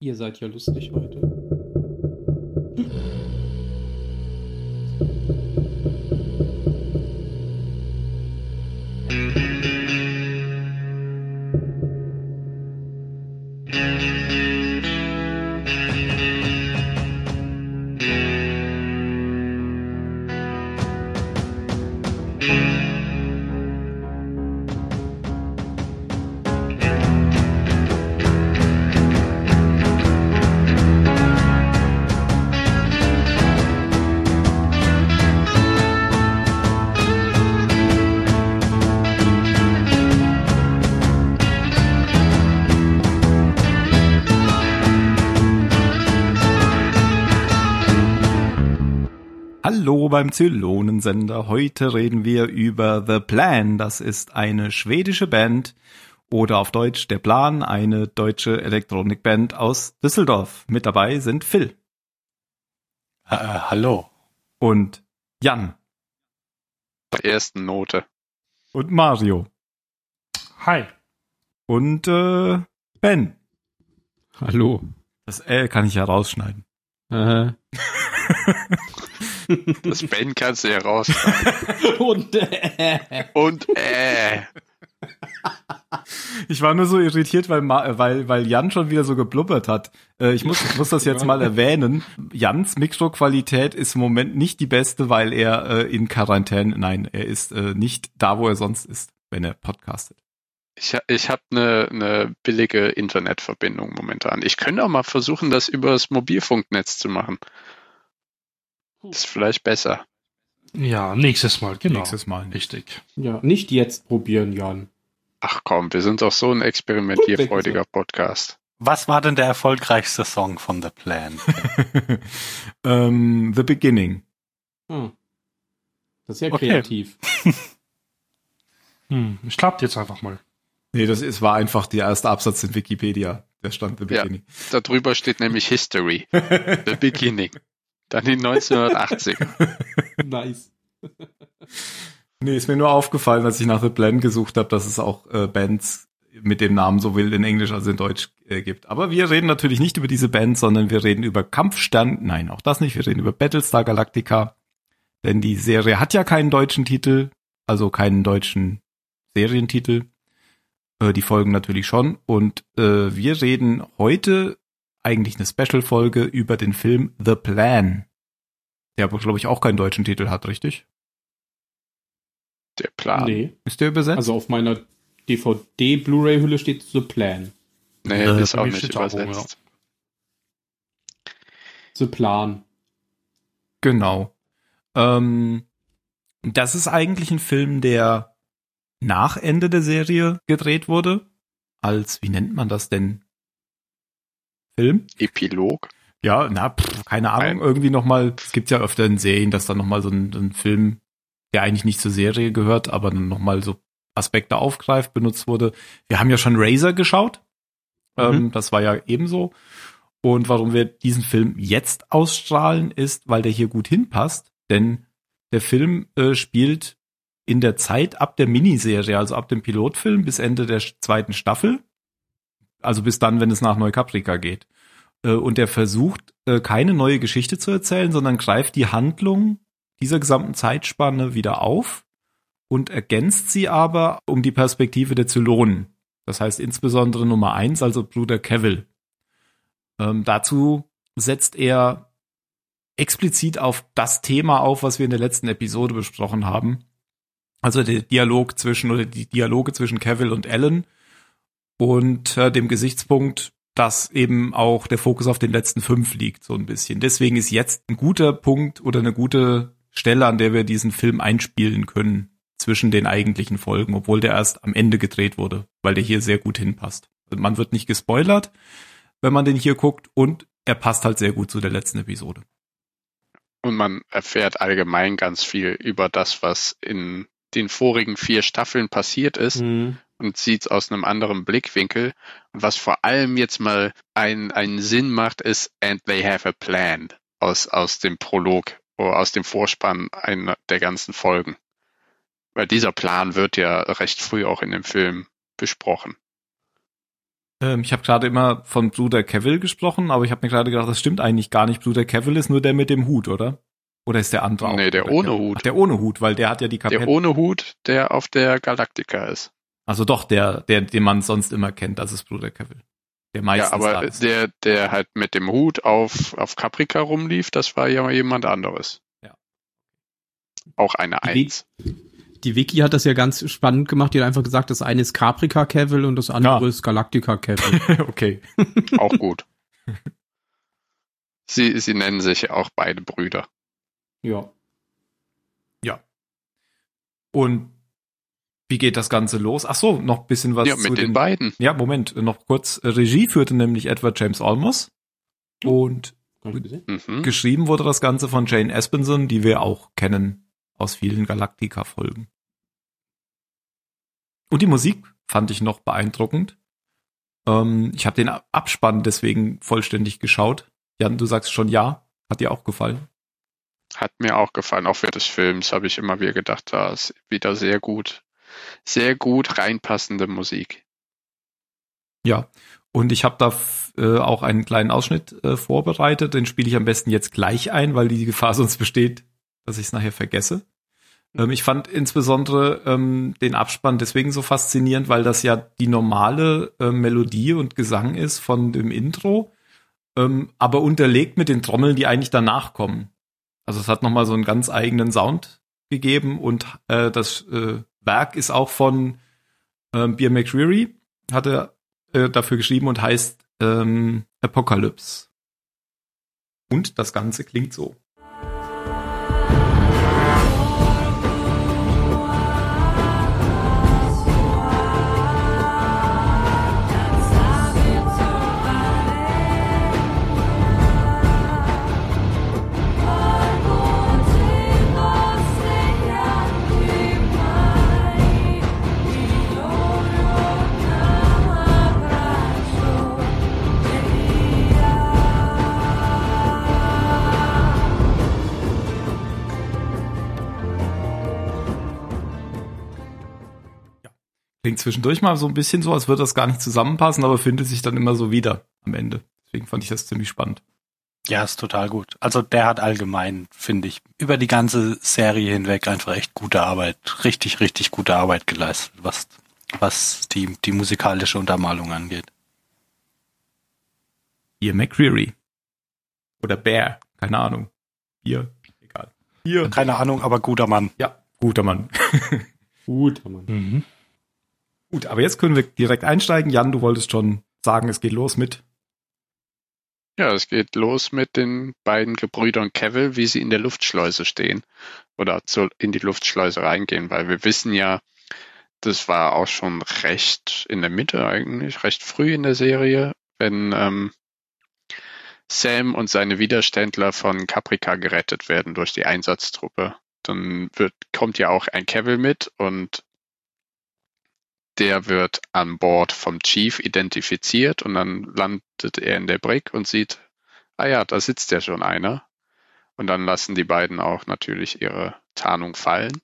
Ihr seid ja lustig heute. Beim Zylonensender. Heute reden wir über The Plan. Das ist eine schwedische Band oder auf Deutsch Der Plan, eine deutsche Elektronikband aus Düsseldorf. Mit dabei sind Phil. Äh, hallo. Und Jan. Der ersten Note. Und Mario. Hi. Und äh, Ben. Hallo. Das L kann ich ja rausschneiden. Äh. Das Ben kannst du ja rausschneiden. Und äh. Und äh. Ich war nur so irritiert, weil, Ma weil, weil Jan schon wieder so geblubbert hat. Äh, ich, muss, ich muss das jetzt mal erwähnen. Jans Mikroqualität ist im Moment nicht die beste, weil er äh, in Quarantäne, nein, er ist äh, nicht da, wo er sonst ist, wenn er podcastet. Ich, ich habe eine ne billige Internetverbindung momentan. Ich könnte auch mal versuchen, das über das Mobilfunknetz zu machen. Ist vielleicht besser. Ja, nächstes Mal, genau. Nächstes Mal. Richtig. Ja, nicht jetzt probieren, Jan. Ach komm, wir sind doch so ein experimentierfreudiger Podcast. Was war denn der erfolgreichste Song von The Plan? ähm, The Beginning. Hm. Das ist ja Okay. kreativ. Hm, ich klappt jetzt einfach mal. Nee, das ist, war einfach der erste Absatz in Wikipedia. Der stand The Ja. Beginning. Da drüber steht nämlich History. The Beginning. Dann die 1980er. nice. Nee, ist mir nur aufgefallen, als ich nach The Plan gesucht habe, dass es auch äh, Bands mit dem Namen sowohl in Englisch als in Deutsch äh, gibt. Aber wir reden natürlich nicht über diese Band, sondern wir reden über Kampfstern. Nein, auch das nicht. Wir reden über Battlestar Galactica. Denn die Serie hat ja keinen deutschen Titel, also keinen deutschen Serientitel. Äh, die Folgen natürlich schon. Und äh, wir reden heute eigentlich eine Special-Folge über den Film The Plan. Der aber, glaube ich, auch keinen deutschen Titel hat, richtig? Der Plan. Nee, Nee. Ist der übersetzt? Also auf meiner DVD-Blu-ray-Hülle steht The Plan. Äh, ist bei auch nicht übersetzt. The Plan. Genau. Ähm, das ist eigentlich ein Film, der nach Ende der Serie gedreht wurde. Als, wie nennt man das denn? Film? Epilog. Ja, na, pff, keine Ahnung, Nein. irgendwie nochmal, es gibt ja öfter in Serien, dass dann nochmal so ein, ein Film, der eigentlich nicht zur Serie gehört, aber dann nochmal so Aspekte aufgreift, benutzt wurde. Wir haben ja schon Razor geschaut. Ähm, das war ja ebenso. Und warum wir diesen Film jetzt ausstrahlen, ist, weil der hier gut hinpasst, denn der Film äh, spielt in der Zeit ab der Miniserie, also ab dem Pilotfilm bis Ende der zweiten Staffel. Also bis dann, wenn es nach Neukaprika geht. Äh, und er versucht, äh, keine neue Geschichte zu erzählen, sondern greift die Handlung dieser gesamten Zeitspanne wieder auf und ergänzt sie aber um die Perspektive der Zylonen. Das heißt insbesondere Nummer eins, also Bruder Cavill. Ähm, dazu setzt er explizit auf das Thema auf, was wir in der letzten Episode besprochen haben. Also der Dialog zwischen oder die Dialoge zwischen Cavill und Ellen und äh, dem Gesichtspunkt, dass eben auch der Fokus auf den letzten fünf liegt, so ein bisschen. Deswegen ist jetzt ein guter Punkt oder eine gute Stelle, an der wir diesen Film einspielen können zwischen den eigentlichen Folgen, obwohl der erst am Ende gedreht wurde, weil der hier sehr gut hinpasst. Man wird nicht gespoilert, wenn man den hier guckt und er passt halt sehr gut zu der letzten Episode. Und man erfährt allgemein ganz viel über das, was in den vorigen vier Staffeln passiert ist Mhm. Und sieht es aus einem anderen Blickwinkel. Und was vor allem jetzt mal ein- einen Sinn macht, ist And they have a plan aus, aus dem Prolog oder aus dem Vorspann einer der ganzen Folgen. Weil dieser Plan wird ja recht früh auch in dem Film besprochen. Ähm, ich habe gerade immer von Bruder Cavill gesprochen, aber ich habe mir gerade gedacht, das stimmt eigentlich gar nicht. Bruder Cavill ist nur der mit dem Hut, oder? Oder ist der andere auch? Nee, der ohne? Hut. Ach, der ohne Hut, weil der hat ja die Kapelle. Der ohne Hut, der auf der Galaktika ist. Also doch, der, der, den man sonst immer kennt, das ist Bruder Cavill. Der meistens ja, da aber ist. der, der halt mit dem Hut auf, auf Caprica rumlief, das war ja jemand anderes. Ja. Auch eine Die- Eins. Die Wiki hat das ja ganz spannend gemacht. Die hat einfach gesagt, das eine ist Caprica Cavill und das andere Ja. ist Galactica Cavill. okay. Auch gut. sie, sie nennen sich auch beide Brüder. ja. Und wie geht das Ganze los? Ach so, noch ein bisschen was ja, zu mit den den beiden. Ja, Moment, noch kurz. Regie führte nämlich Edward James Olmos. Und ich gesehen. Mhm. geschrieben wurde das Ganze von Jane Espenson, die wir auch kennen aus vielen Galactica-Folgen. Und die Musik fand ich noch beeindruckend. Ähm, ich habe den Abspann deswegen vollständig geschaut. Jan, du sagst schon ja. Hat dir auch gefallen? Hat mir auch gefallen. Auch während des Films habe ich immer wieder gedacht, da ist wieder sehr gut, sehr gut reinpassende Musik. Ja. Und ich habe da äh, auch einen kleinen Ausschnitt äh, vorbereitet. Den spiele ich am besten jetzt gleich ein, weil die Gefahr sonst besteht, dass ich es nachher vergesse. Ähm, ich fand insbesondere ähm, den Abspann deswegen so faszinierend, weil das ja die normale äh, Melodie und Gesang ist von dem Intro, ähm, aber unterlegt mit den Trommeln, die eigentlich danach kommen. Also es hat nochmal so einen ganz eigenen Sound gegeben und äh, das äh, Werk ist auch von ähm, Beer McCreary, hat er äh, dafür geschrieben und heißt ähm, Apocalypse. Und das Ganze klingt so. Klingt zwischendurch mal so ein bisschen so, als würde das gar nicht zusammenpassen, aber findet sich dann immer so wieder am Ende. Deswegen fand ich das ziemlich spannend. Ja, ist total gut. Also der hat allgemein, finde ich, über die ganze Serie hinweg einfach echt gute Arbeit, richtig, richtig gute Arbeit geleistet, was, was die, die musikalische Untermalung angeht. Hier McCreary. Oder Bear, keine Ahnung. Hier, egal. Hier. Keine Ahnung, aber guter Mann. Ja, guter Mann. Gut, Mann. Mhm. Gut, aber jetzt können wir direkt einsteigen. Jan, du wolltest schon sagen, es geht los mit. Ja, es geht los mit den beiden Gebrüdern Cavill, wie sie in der Luftschleuse stehen oder zu, in die Luftschleuse reingehen, weil wir wissen ja, das war auch schon recht in der Mitte eigentlich, recht früh in der Serie, wenn ähm, Sam und seine Widerständler von Caprica gerettet werden durch die Einsatztruppe. Dann wird, kommt ja auch ein Cavill mit und der wird an Bord vom Chief identifiziert und dann landet er in der Brick und sieht, ah ja, da sitzt ja schon einer. Und dann lassen die beiden auch natürlich ihre Tarnung fallen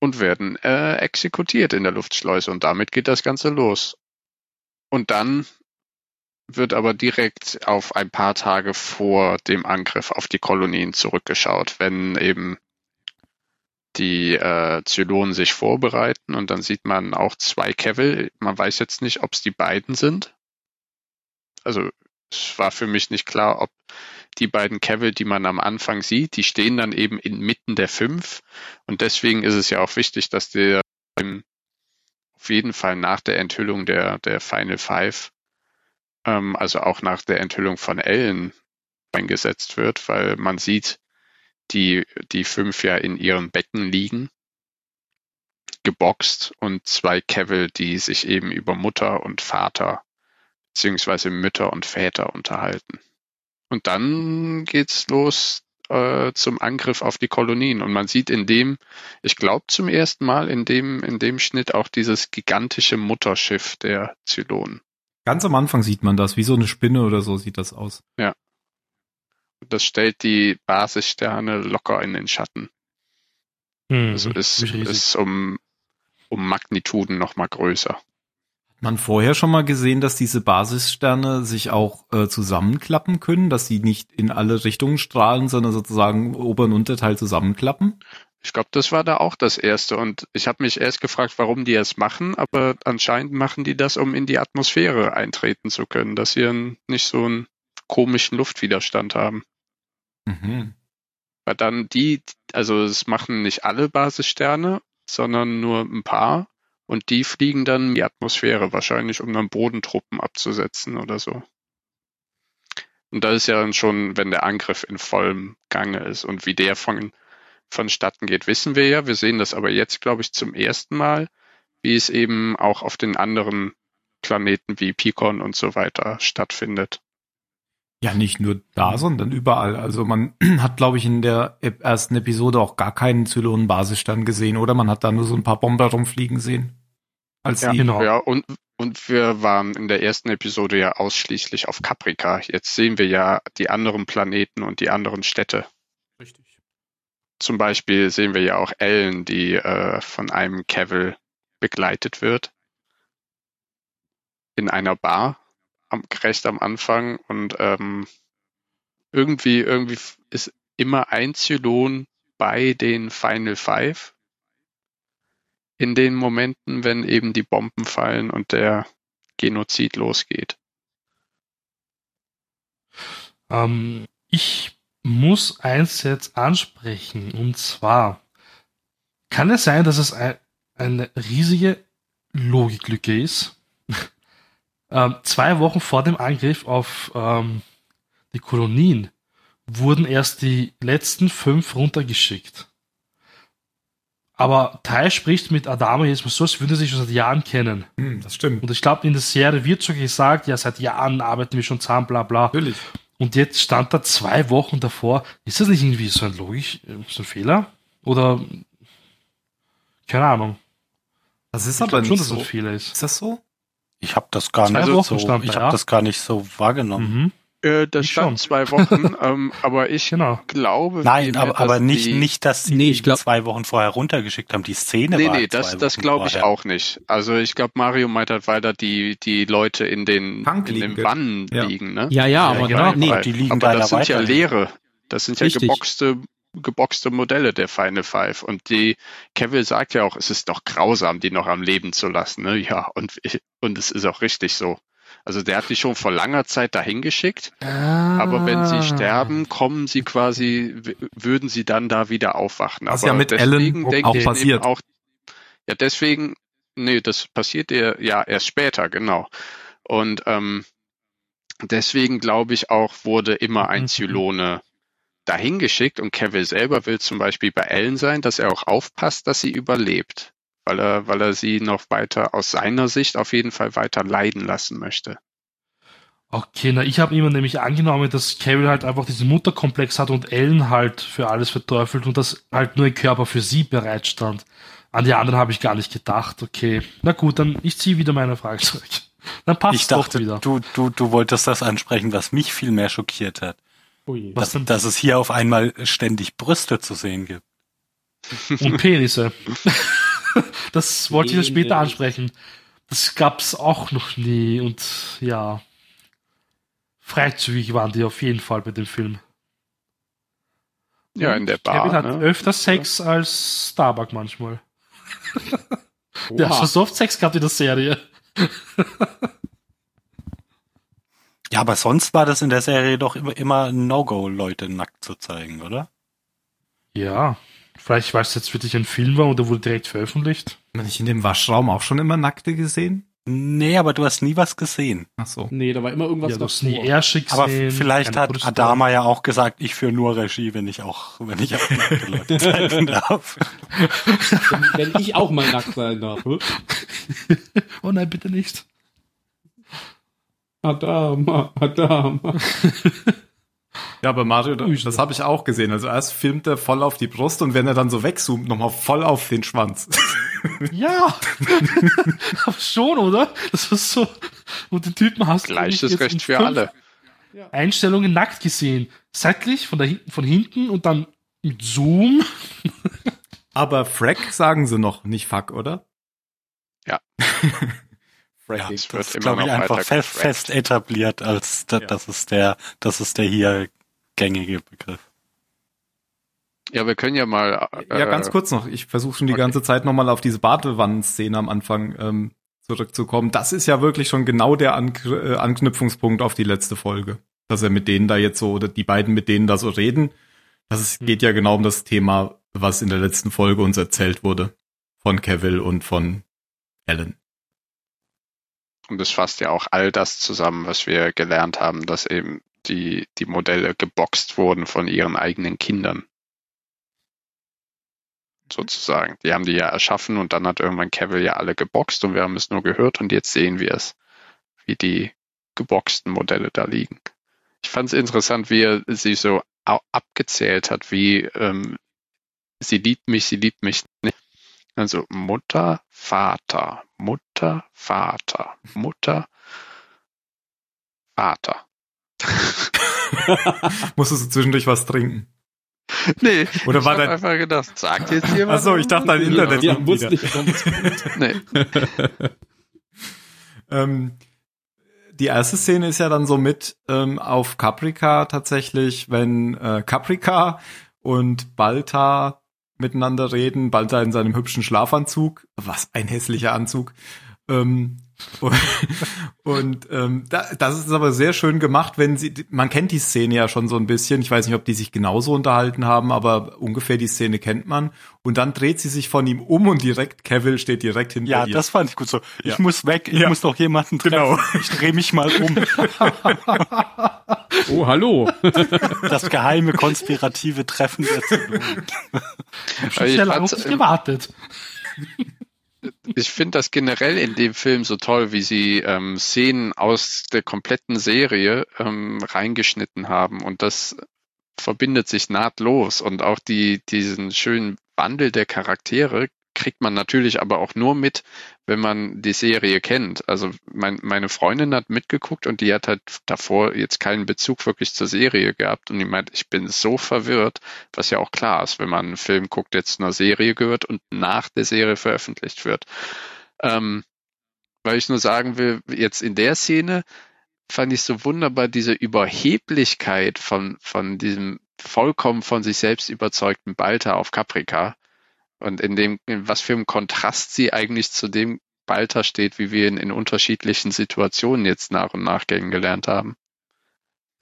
und werden äh, exekutiert in der Luftschleuse und damit geht das Ganze los. Und dann wird aber direkt auf ein paar Tage vor dem Angriff auf die Kolonien zurückgeschaut, wenn eben die äh, Zylonen sich vorbereiten und dann sieht man auch zwei Cavill. Man weiß jetzt nicht, ob es die beiden sind. Also es war für mich nicht klar, ob die beiden Cavill, die man am Anfang sieht, die stehen dann eben inmitten der fünf und deswegen ist es ja auch wichtig, dass der ähm, auf jeden Fall nach der Enthüllung der der Final Five, ähm, also auch nach der Enthüllung von Ellen eingesetzt wird, weil man sieht, die, die fünf ja in ihren Becken liegen, geboxt und zwei Cavill, die sich eben über Mutter und Vater beziehungsweise Mütter und Väter unterhalten. Und dann geht's los äh, zum Angriff auf die Kolonien und man sieht in dem, ich glaube zum ersten Mal in dem in dem Schnitt auch dieses gigantische Mutterschiff der Zylonen. Ganz am Anfang sieht man das, wie so eine Spinne oder so sieht das aus. Das stellt die Basissterne locker in den Schatten. Mhm. Also ist, ist um, um Magnituden noch mal größer. man vorher schon mal gesehen, dass diese Basissterne sich auch äh, zusammenklappen können, dass sie nicht in alle Richtungen strahlen, sondern sozusagen Ober- und Unterteil zusammenklappen? Ich glaube, das war da auch das erste. Und ich habe mich erst gefragt, warum die es machen, aber anscheinend machen die das, um in die Atmosphäre eintreten zu können, dass sie dann nicht so einen komischen Luftwiderstand haben. Mhm. Weil dann die, also es machen nicht alle Basissterne, sondern nur ein paar. Und die fliegen dann in die Atmosphäre, wahrscheinlich um dann Bodentruppen abzusetzen oder so. Und das ist ja dann schon, wenn der Angriff in vollem Gange ist. Und wie der von, vonstatten geht, wissen wir ja. Wir sehen das aber jetzt, glaube ich, zum ersten Mal, wie es eben auch auf den anderen Planeten wie Picon und so weiter stattfindet. Ja, nicht nur da, sondern überall. Also man hat, glaube ich, in der ersten Episode auch gar keinen Zylonen-Basisstern gesehen, oder? Man hat da nur so ein paar Bomber rumfliegen sehen. Als Ja, genau. ja und, und wir waren in der ersten Episode ja ausschließlich auf Caprica. Jetzt sehen wir ja die anderen Planeten und die anderen Städte. Richtig. Zum Beispiel sehen wir ja auch Ellen, die äh, von einem Cavill begleitet wird. In einer Bar, am, recht am Anfang. Und ähm, irgendwie, irgendwie ist immer ein Zylon bei den Final Five. In den Momenten, wenn eben die Bomben fallen und der Genozid losgeht. Ähm, ich muss eins jetzt ansprechen, und zwar kann es sein, dass es ein, eine riesige Logiklücke ist. Ähm, zwei Wochen vor dem Angriff auf ähm, die Kolonien wurden erst die letzten fünf runtergeschickt. Aber Tai spricht mit Adama jetzt mal so, als würden sie sich schon seit Jahren kennen. Hm, das stimmt. Und ich glaube, in der Serie wird so gesagt, ja, seit Jahren arbeiten wir schon zusammen, bla bla. Natürlich. Und jetzt stand da zwei Wochen davor. Ist das nicht irgendwie so ein logisch, äh, so ein Fehler? Oder keine Ahnung. Das ist Ich aber nicht schon, dass so. das ein Fehler ist. Ist das so? Ich habe das gar Zwei nicht Wochen so, stand da, ich ja. habe das gar nicht so wahrgenommen. Mhm, Äh, das Ich stand schon. zwei Wochen, ähm, aber ich genau. glaube. Nein, aber, aber nicht, die, nicht, dass sie Nee, glaub- zwei Wochen vorher runtergeschickt haben. Die Szene Nee, war nee, zwei das, das glaube ich auch nicht. Also ich glaube, Mario meint halt weiter die, die Leute in den, Tank in den liegen. Wannen Ja. liegen, ne? Ja, ja, Ja, aber genau. nee, Die liegen aber da das ja sind ja leere. Das sind ja Richtig. geboxte, geboxte Modelle der Final Five. Und die Cavill sagt ja auch, es ist doch grausam, die noch am Leben zu lassen. Ne? Ja, und, und es ist auch richtig so. Also der hat die schon vor langer Zeit dahin geschickt. Aber wenn Ah. sie sterben, kommen sie quasi, würden sie dann da wieder aufwachen. Was Aber ja mit deswegen Ellen denke auch ich passiert. Auch, ja, deswegen, nee, das passiert ja, ja erst später, genau. Und ähm, deswegen glaube ich auch, wurde immer ein Mhm. Zylone dahin geschickt und Cavill selber will zum Beispiel bei Ellen sein, dass er auch aufpasst, dass sie überlebt. Weil er, weil er sie noch weiter aus seiner Sicht auf jeden Fall weiter leiden lassen möchte. Okay, na, ich habe immer nämlich angenommen, dass Carol halt einfach diesen Mutterkomplex hat und Ellen halt für alles verteufelt und dass halt nur ein Körper für sie bereitstand. An die anderen habe ich gar nicht gedacht. Okay, na gut, dann ich ziehe wieder meine Frage zurück. Dann passt Ich doch dachte, wieder. du, du, du wolltest das ansprechen, was mich viel mehr schockiert hat. Ui. Was Dass, denn? dass es hier auf einmal ständig Brüste zu sehen gibt. Und Penisse. das wollte ich ja später ansprechen. Das gab's auch noch nie und ja. Freizügig waren die auf jeden Fall bei dem Film. Ja, in der Bar. Kevin hat ne? öfter Sex als Starbuck manchmal. Der hat schon so oft Sex gehabt in der Serie. Ja, aber sonst war das in der Serie doch immer, immer ein No-Go, Leute nackt zu zeigen, oder? Ja, vielleicht weil es jetzt wirklich ein Film war und der wurde direkt veröffentlicht. Habe ich in dem Waschraum auch schon immer Nackte gesehen? Nee, aber du hast nie was gesehen. Ach so. Nee, da war immer irgendwas ja, du hast nie. Ärsche gesehen. Aber vielleicht hat Brüste. Adama ja auch gesagt, ich führe nur Regie, wenn ich auch, wenn ich auch nackte Leute zeigen darf. Wenn, wenn ich auch mal nackt sein darf. hm? Oh nein, bitte nicht. Adama, Adama. Ja, aber Mario, das habe ich auch gesehen. Also erst filmt er voll auf die Brust und wenn er dann so wegzoomt, nochmal voll auf den Schwanz. Ja, aber schon, oder? Das war so. Und den Typen hast du Gleiches Recht für alle. Einstellungen nackt gesehen. Seitlich, von, hin- von hinten und dann mit Zoom. Aber Frack sagen sie noch, nicht Fuck, oder? Ja. Ja, Es das wird ist, glaube ich, einfach weiter fest, etabliert, als da, Ja. das ist der, das ist der hier gängige Begriff. Ja, wir können ja mal. Äh, Ja, ganz kurz noch. Ich versuche schon die okay. ganze Zeit nochmal auf diese Badewannenszene am Anfang ähm, zurückzukommen. Das ist ja wirklich schon genau der An äh, Anknüpfungspunkt auf die letzte Folge. Dass er mit denen da jetzt so, oder die beiden mit denen da so reden. Das ist, geht ja genau um das Thema, was in der letzten Folge uns erzählt wurde. Von Cavill und von Ellen. Und es fasst ja auch all das zusammen, was wir gelernt haben, dass eben die, die Modelle geboxt wurden von ihren eigenen Kindern. Sozusagen. Die haben die ja erschaffen und dann hat irgendwann Cavill ja alle geboxt und wir haben es nur gehört und jetzt sehen wir es, wie die geboxten Modelle da liegen. Ich fand es interessant, wie er sie so abgezählt hat, wie ähm, sie liebt mich, sie liebt mich nicht. Also Mutter, Vater, Mutter, Vater, Mutter, Vater. Musstest du zwischendurch was trinken? nee, Oder ich war hab dein- einfach gedacht, sagt jetzt jemand? Ach so, ich dachte, dein Internet Ja, kommt wusste wieder. ich, gut. Nee. Ähm, die erste Szene ist ja dann so mit ähm, auf Caprica tatsächlich, wenn äh, Caprica und Balta miteinander reden, Balta in seinem hübschen Schlafanzug, was ein hässlicher Anzug. Ähm, und und ähm, da, das ist aber sehr schön gemacht, wenn sie, man kennt die Szene ja schon so ein bisschen, ich weiß nicht, ob die sich genauso unterhalten haben, aber ungefähr die Szene kennt man. Und dann dreht sie sich von ihm um und direkt, Cavill steht direkt hinter Ja, ihr. das fand ich gut so. Ich Ja. muss weg, ich Ja. muss noch jemanden treffen. Genau. Ich drehe mich mal um. Oh, hallo. Das geheime konspirative Treffen der Zylonen. Ich Sehr lange fand's, auf dich ähm, gewartet. Ich finde das generell in dem Film so toll, wie sie ähm, Szenen aus der kompletten Serie ähm, reingeschnitten haben. Und das verbindet sich nahtlos. Und auch die diesen schönen Wandel der Charaktere kriegt man natürlich aber auch nur mit, wenn man die Serie kennt. Also mein, meine Freundin hat mitgeguckt und die hat halt davor jetzt keinen Bezug wirklich zur Serie gehabt und die meint, ich bin so verwirrt, was ja auch klar ist, wenn man einen Film guckt, der zu einer Serie gehört und nach der Serie veröffentlicht wird. Ähm, weil ich nur sagen will, jetzt in der Szene fand ich so wunderbar diese Überheblichkeit von, von diesem vollkommen von sich selbst überzeugten Balta auf Caprica und in dem, in was für einem Kontrast sie eigentlich zu dem Balta steht, wie wir ihn in unterschiedlichen Situationen jetzt nach und nach kennengelernt haben.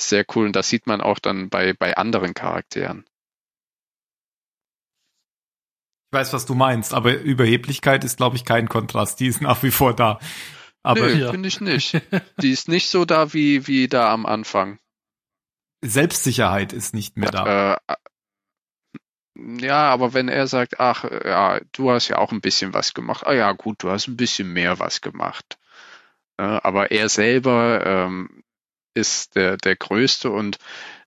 Sehr cool und das sieht man auch dann bei, bei anderen Charakteren. Ich weiß, was du meinst, aber Überheblichkeit ist, glaube ich, kein Kontrast. Die ist nach wie vor da. Aber Nö, ja. finde ich nicht. Die ist nicht so da wie, wie da am Anfang. Selbstsicherheit ist nicht mehr da. Äh, ja, aber wenn er sagt, ach, ja, du hast ja auch ein bisschen was gemacht. Ah ja, gut, du hast ein bisschen mehr was gemacht. Äh, aber er selber ähm, ist der, der Größte und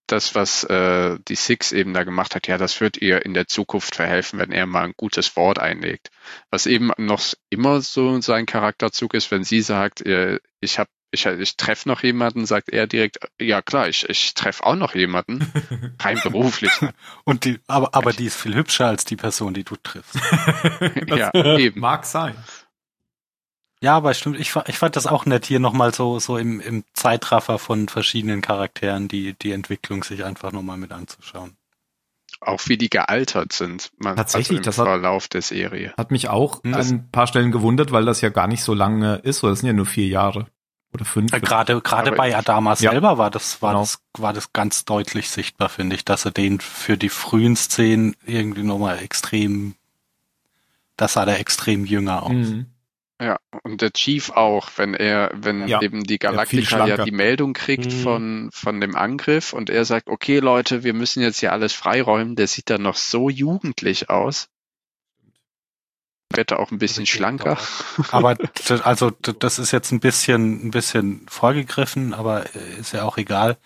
das, was äh, die Six eben da gemacht hat, ja, das wird ihr in der Zukunft verhelfen, wenn er mal ein gutes Wort einlegt. Was eben noch immer so sein Charakterzug ist, wenn sie sagt, äh, ich habe ich, ich treffe noch jemanden, sagt er direkt, ja klar, ich, ich treffe auch noch jemanden, rein beruflich. Und die, aber, aber die ist viel hübscher als die Person, die du triffst. ja, eben. Mag sein. Ja, aber stimmt, ich, ich fand das auch nett, hier nochmal so, so im, im Zeitraffer von verschiedenen Charakteren, die, die Entwicklung sich einfach nochmal mit anzuschauen. Auch wie die gealtert sind. Man, Tatsächlich, also im das hat- Verlauf der Serie. Hat mich auch an Das- ein paar Stellen gewundert, weil das ja gar nicht so lange ist, oder das sind ja nur vier Jahre. Oder fünf. Äh, Gerade, gerade bei Adama Ja. selber war das, war Genau. das, war das ganz deutlich sichtbar, finde ich, dass er den für die frühen Szenen irgendwie nochmal extrem, das sah der extrem jünger aus. Mhm. Ja, und der Chief auch, wenn er, wenn Ja, eben die Galaktika ja die Meldung kriegt Mhm. von, von dem Angriff und er sagt, okay Leute, wir müssen jetzt hier alles freiräumen, der sieht dann noch so jugendlich aus. Wird er auch ein bisschen schlanker. Aber also das ist jetzt ein bisschen ein bisschen vorgegriffen, aber äh, ist ja auch egal.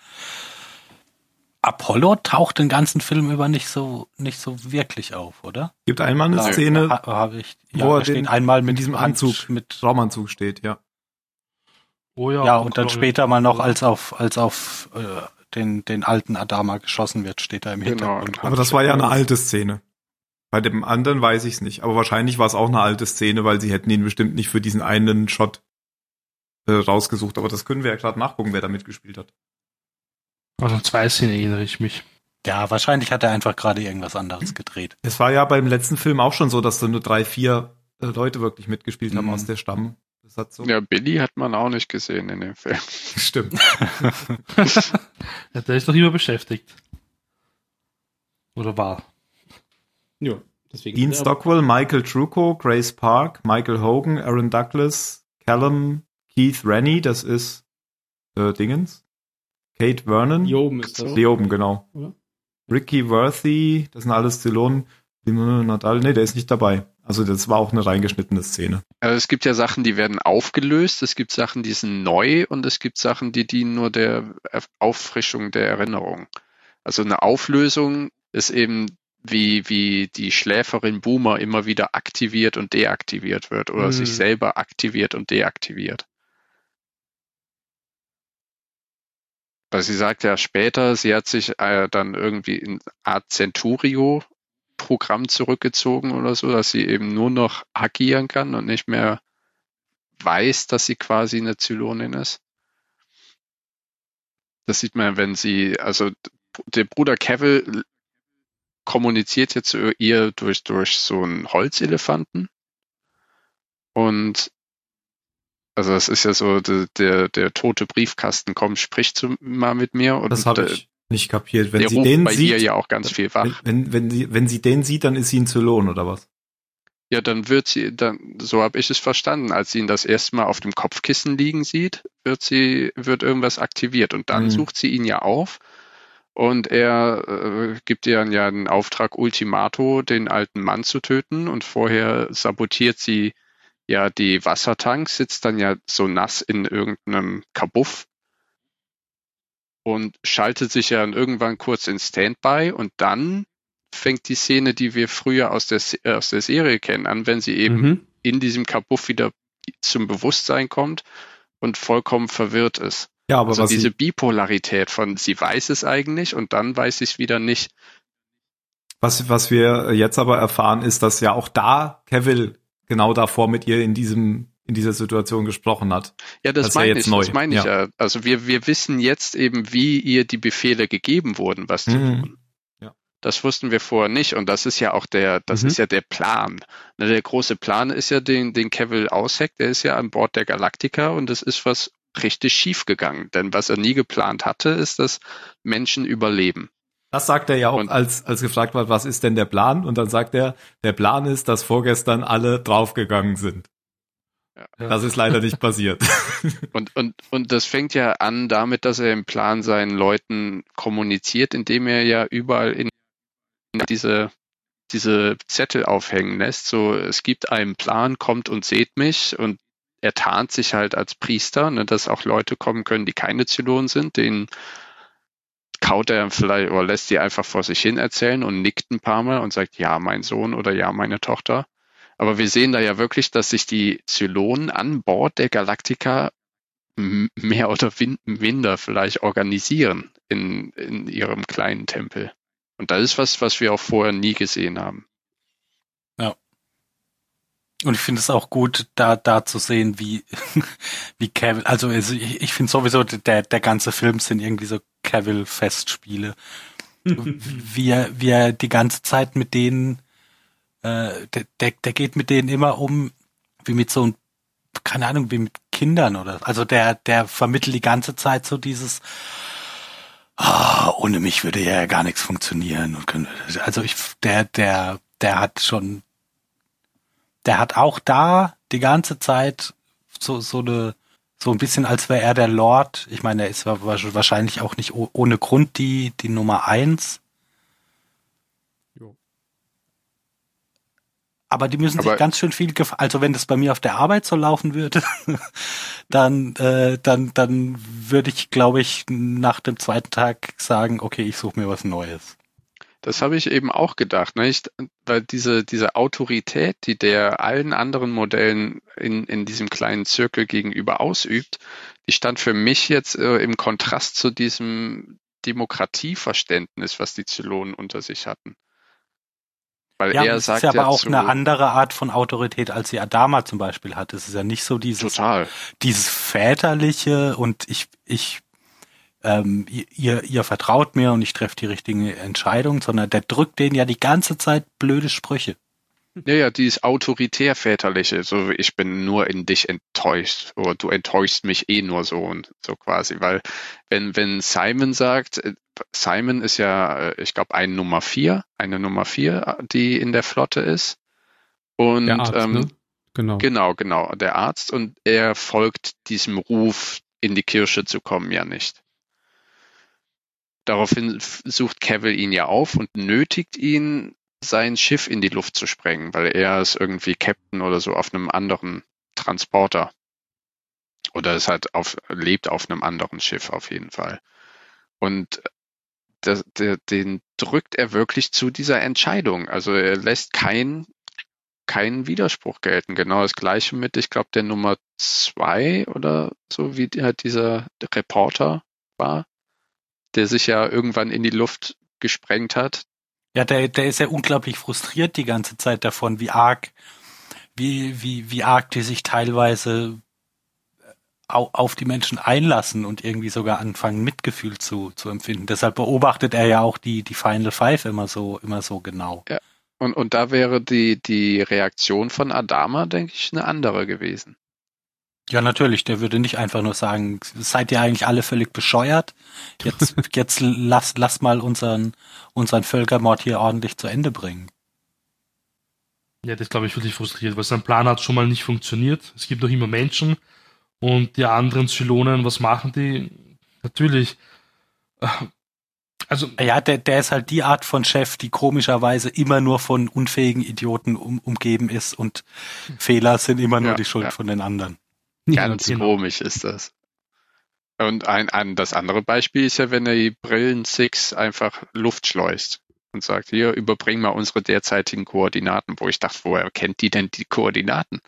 Apollo taucht den ganzen Film über nicht so nicht so wirklich auf, oder? Gibt einmal eine Nein. Szene, ha, habe ich ja, wo er da steht den- einmal mit diesem Anzug, mit Raumanzug steht, ja. Oh ja, ja und dann später mal noch als auf als auf äh, den den alten Adama geschossen wird, steht er im Genau. Hintergrund. Aber das war ja eine alte Szene. Bei dem anderen weiß ich es nicht. Aber wahrscheinlich war es auch eine alte Szene, weil sie hätten ihn bestimmt nicht für diesen einen Shot äh, rausgesucht, aber das können wir ja gerade nachgucken, wer da mitgespielt hat. Also zwei Szenen erinnere ich mich. Ja, wahrscheinlich hat er einfach gerade irgendwas anderes gedreht. Es war ja beim letzten Film auch schon so, dass da nur drei, vier äh, Leute wirklich mitgespielt haben Mhm. aus der Stamm. Das hat so. Ja, Billy hat man auch nicht gesehen in dem Film. Stimmt. Ja, der ist doch immer beschäftigt. Oder war. Ja, deswegen. Dean Stockwell, Michael Trucco, Grace Park, Michael Hogan, Aaron Douglas, Callum, Keith Rennie, das ist äh, Dingens. Kate Vernon. Joben ist das. Leoben, genau. Oder? Ricky Worthy, das sind alles Zylonen. Nadal, nee, der ist nicht dabei. Also das war auch eine reingeschnittene Szene. Also es gibt ja Sachen, die werden aufgelöst, es gibt Sachen, die sind neu und es gibt Sachen, die dienen nur der Auffrischung der Erinnerung. Also eine Auflösung ist eben wie, wie die Schläferin Boomer immer wieder aktiviert und deaktiviert wird oder Mhm. sich selber aktiviert und deaktiviert. Weil sie sagt ja später, sie hat sich äh, dann irgendwie in Art Centurio Programm zurückgezogen oder so, dass sie eben nur noch agieren kann und nicht mehr weiß, dass sie quasi eine Zylonin ist. Das sieht man, wenn sie, also der Bruder Cavill kommuniziert jetzt zu ihr durch, durch so einen Holzelefanten. Und also das ist ja so, der, der, der tote Briefkasten kommt, spricht zu, mal mit mir. Und Das habe ich nicht kapiert. Wenn sie den bei ihr sieht, ja auch ganz viel wach. wenn, wenn, wenn, sie, wenn sie den sieht, dann ist sie ein Zylon oder was? Ja, dann wird sie, dann, so habe ich es verstanden, als sie ihn das erste Mal auf dem Kopfkissen liegen sieht, wird sie, wird irgendwas aktiviert und dann Mhm. sucht sie ihn ja auf und er äh, gibt ihr dann ja den Auftrag Ultimato, den alten Mann zu töten und vorher sabotiert sie ja die Wassertanks, sitzt dann ja so nass in irgendeinem Kabuff und schaltet sich ja dann irgendwann kurz in Standby und dann fängt die Szene, die wir früher aus der, äh, aus der Serie kennen, an, wenn sie eben Mhm. in diesem Kabuff wieder zum Bewusstsein kommt und vollkommen verwirrt ist. Ja, aber Also was diese Bipolarität von sie weiß es eigentlich und dann weiß sie es wieder nicht. was, was wir jetzt aber erfahren, ist, dass ja auch da Cavill genau davor mit ihr in diesem in dieser Situation gesprochen hat. Ja, das, Das ja meine jetzt ich, neu, das meine ich ja. Also wir, wir wissen jetzt eben, wie ihr die Befehle gegeben wurden, was zu Mhm. tun. Ja. Das wussten wir vorher nicht und das ist ja auch der, das Mhm. ist ja der Plan. Ne, Der große Plan ist ja, den, den Cavill ausheckt, der ist ja an Bord der Galactica und das ist was richtig schief gegangen. Denn was er nie geplant hatte, ist, dass Menschen überleben. Das sagt er ja auch, Und- als, als gefragt wird, was ist denn der Plan? Und dann sagt er, der Plan ist, dass vorgestern alle draufgegangen sind. Ja. Das ist leider nicht passiert. Und, und, und das fängt ja an damit, dass er im Plan seinen Leuten kommuniziert, indem er ja überall in diese, diese Zettel aufhängen lässt. So, es gibt einen Plan, kommt und seht mich. Und er tarnt sich halt als Priester, ne, dass auch Leute kommen können, die keine Zylonen sind. Den kaut er vielleicht oder lässt sie einfach vor sich hin erzählen und nickt ein paar Mal und sagt, ja, mein Sohn oder ja, meine Tochter. Aber wir sehen da ja wirklich, dass sich die Zylonen an Bord der Galactica m- mehr oder minder vielleicht organisieren in, in ihrem kleinen Tempel. Und das ist was, was wir auch vorher nie gesehen haben. Und ich finde es auch gut, da, da zu sehen, wie, wie Cavill, also es- ich, ich finde sowieso, der, der ganze Film sind irgendwie so Cavill-Festspiele. wie er, wie er die ganze Zeit mit denen, äh, der, der, der geht mit denen immer um, wie mit so, ein- keine Ahnung, wie mit Kindern oder, also der, der vermittelt die ganze Zeit so dieses, ah, ohne mich würde ja gar nichts funktionieren. Und können- Also ich, der, der, der hat schon, der hat auch da die ganze Zeit so, so eine, so ein bisschen, als wäre er der Lord. Ich meine, er ist wa- wa- wahrscheinlich auch nicht oh- ohne Grund die, die Nummer eins. Jo. Aber die müssen Aber- sich ganz schön viel gef also wenn das bei mir auf der Arbeit so laufen würde, dann, äh, dann, dann würde ich, glaube ich, nach dem zweiten Tag sagen, okay, ich suche mir was Neues. Das habe ich eben auch gedacht, nicht? Weil diese, diese Autorität, die der allen anderen Modellen in, in diesem kleinen Zirkel gegenüber ausübt, die stand für mich jetzt äh, im Kontrast zu diesem Demokratieverständnis, was die Zylonen unter sich hatten. Weil Ja, er es sagt ist ja aber ja auch zu, eine andere Art von Autorität, als sie Adama zum Beispiel hat. Es ist ja nicht so dieses, total. dieses väterliche und ich, ich, ähm, ihr, ihr vertraut mir und ich treffe die richtigen Entscheidungen, sondern der drückt denen ja die ganze Zeit blöde Sprüche. Ja, ja, dieses autoritär väterliche, so ich bin nur in dich enttäuscht oder du enttäuschst mich eh nur so und so quasi, weil wenn wenn Simon sagt, äh, Simon ist ja, äh, ich glaube, ein Nummer vier, eine Nummer vier, die in der Flotte ist und Der Arzt, ähm, ne? Genau. genau, genau, der Arzt und er folgt diesem Ruf, in die Kirche zu kommen, ja nicht. Daraufhin sucht Cavill ihn ja auf und nötigt ihn, sein Schiff in die Luft zu sprengen, weil er ist irgendwie Captain oder so auf einem anderen Transporter. Oder ist halt auf, lebt auf einem anderen Schiff auf jeden Fall. Und das, der, den drückt er wirklich zu dieser Entscheidung. Also er lässt kein, keinen Widerspruch gelten. Genau das gleiche mit, ich glaube, der Nummer zwei oder so, wie halt dieser Reporter war, der sich ja irgendwann in die Luft gesprengt hat. Ja, der, der ist ja unglaublich frustriert die ganze Zeit davon, wie arg, wie, wie, wie arg die sich teilweise au- auf die Menschen einlassen und irgendwie sogar anfangen, Mitgefühl zu, zu empfinden. Deshalb beobachtet er ja auch die, die Final Five immer so, immer so genau. Und, und da wäre die, die Reaktion von Adama, denke ich, eine andere gewesen. Ja, natürlich, der würde nicht einfach nur sagen, seid ihr eigentlich alle völlig bescheuert? Jetzt, jetzt lass, lass mal unseren, unseren Völkermord hier ordentlich zu Ende bringen. Ja, das glaube ich wirklich frustriert, weil sein Plan hat schon mal nicht funktioniert. Es gibt noch immer Menschen und die anderen Zylonen, was machen die? Natürlich. äh, Also, Ja, der, der ist halt die Art von Chef, die komischerweise immer nur von unfähigen Idioten um, umgeben ist und Fehler sind immer nur Ja, die Schuld ja. von den anderen. Ganz genau. komisch ist das. Und ein, ein, das andere Beispiel ist ja, wenn er die Brillen Six einfach Luft schleust und sagt, hier, überbring mal unsere derzeitigen Koordinaten, wo ich dachte, woher kennt die denn die Koordinaten?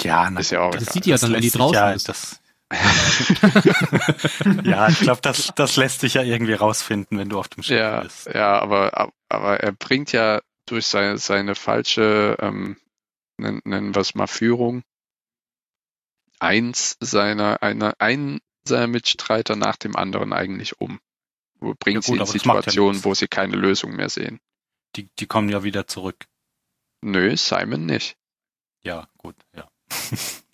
Ja, Ist ja auch Das egal. sieht die ja dann, wenn die draußen ja, ist. Das, ja, ich glaube, das, das lässt sich ja irgendwie rausfinden, wenn du auf dem Schiff Ja, bist. ja, aber, aber er bringt ja durch seine, seine falsche, ähm, nennen, nennen wir es mal Führung, eins seiner, einer, einen seiner Mitstreiter nach dem anderen eigentlich um. Wo Bringt Ja, sie gut, in macht ja Situationen, nichts. wo sie keine Lösung mehr sehen. Die, die kommen ja wieder zurück. Nö, Simon nicht. Ja, gut, ja.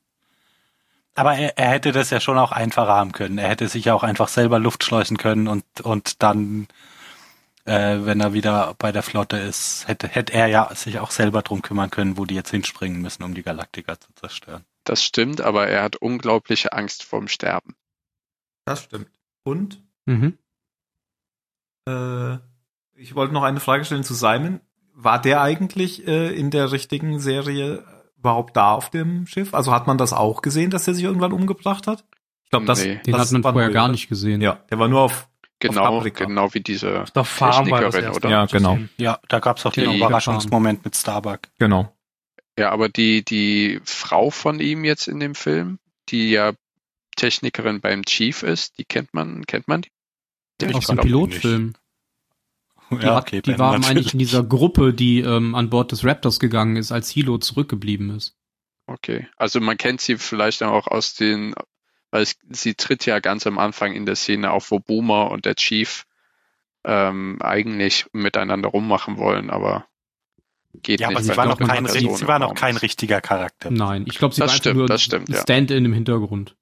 Aber er, er hätte das ja schon auch einfacher haben können. Er hätte sich ja auch einfach selber Luft schleusen können und, und dann, äh, wenn er wieder bei der Flotte ist, hätte, hätte er ja sich auch selber drum kümmern können, wo die jetzt hinspringen müssen, um die Galaktika zu zerstören. Das stimmt, aber er hat unglaubliche Angst vorm Sterben. Das stimmt. Und Mhm. äh, ich wollte noch eine Frage stellen zu Simon. War der eigentlich äh, in der richtigen Serie überhaupt da auf dem Schiff? Also hat man das auch gesehen, dass er sich irgendwann umgebracht hat? Ich glaube, das, Nee. Den das hat man war vorher gar nicht gesehen. Ja, der war nur auf. Genau, Paprika. genau wie diese auf der Farm war das Technikerin, oder? Ja, genau. Ja, da gab's auch den Die- Überraschungsmoment mit Starbuck. Genau. Ja, aber die, die Frau von ihm jetzt in dem Film, die ja Technikerin beim Chief ist, die kennt man, kennt man die? Ich Aus dem Pilotfilm. Die, Ja, okay, die Ben, war natürlich. eigentlich in dieser Gruppe, die ähm, an Bord des Raptors gegangen ist, als Hilo zurückgeblieben ist. Okay. Also man kennt sie vielleicht auch aus den, weil es, sie tritt ja ganz am Anfang in der Szene auf, wo Boomer und der Chief ähm, eigentlich miteinander rummachen wollen, aber geht Ja, nicht. aber sie war noch kein, sie war noch kein richtiger Charakter. Nein, ich glaube, sie Das war stimmt, einfach nur das stimmt, ein. Stand-in im Hintergrund.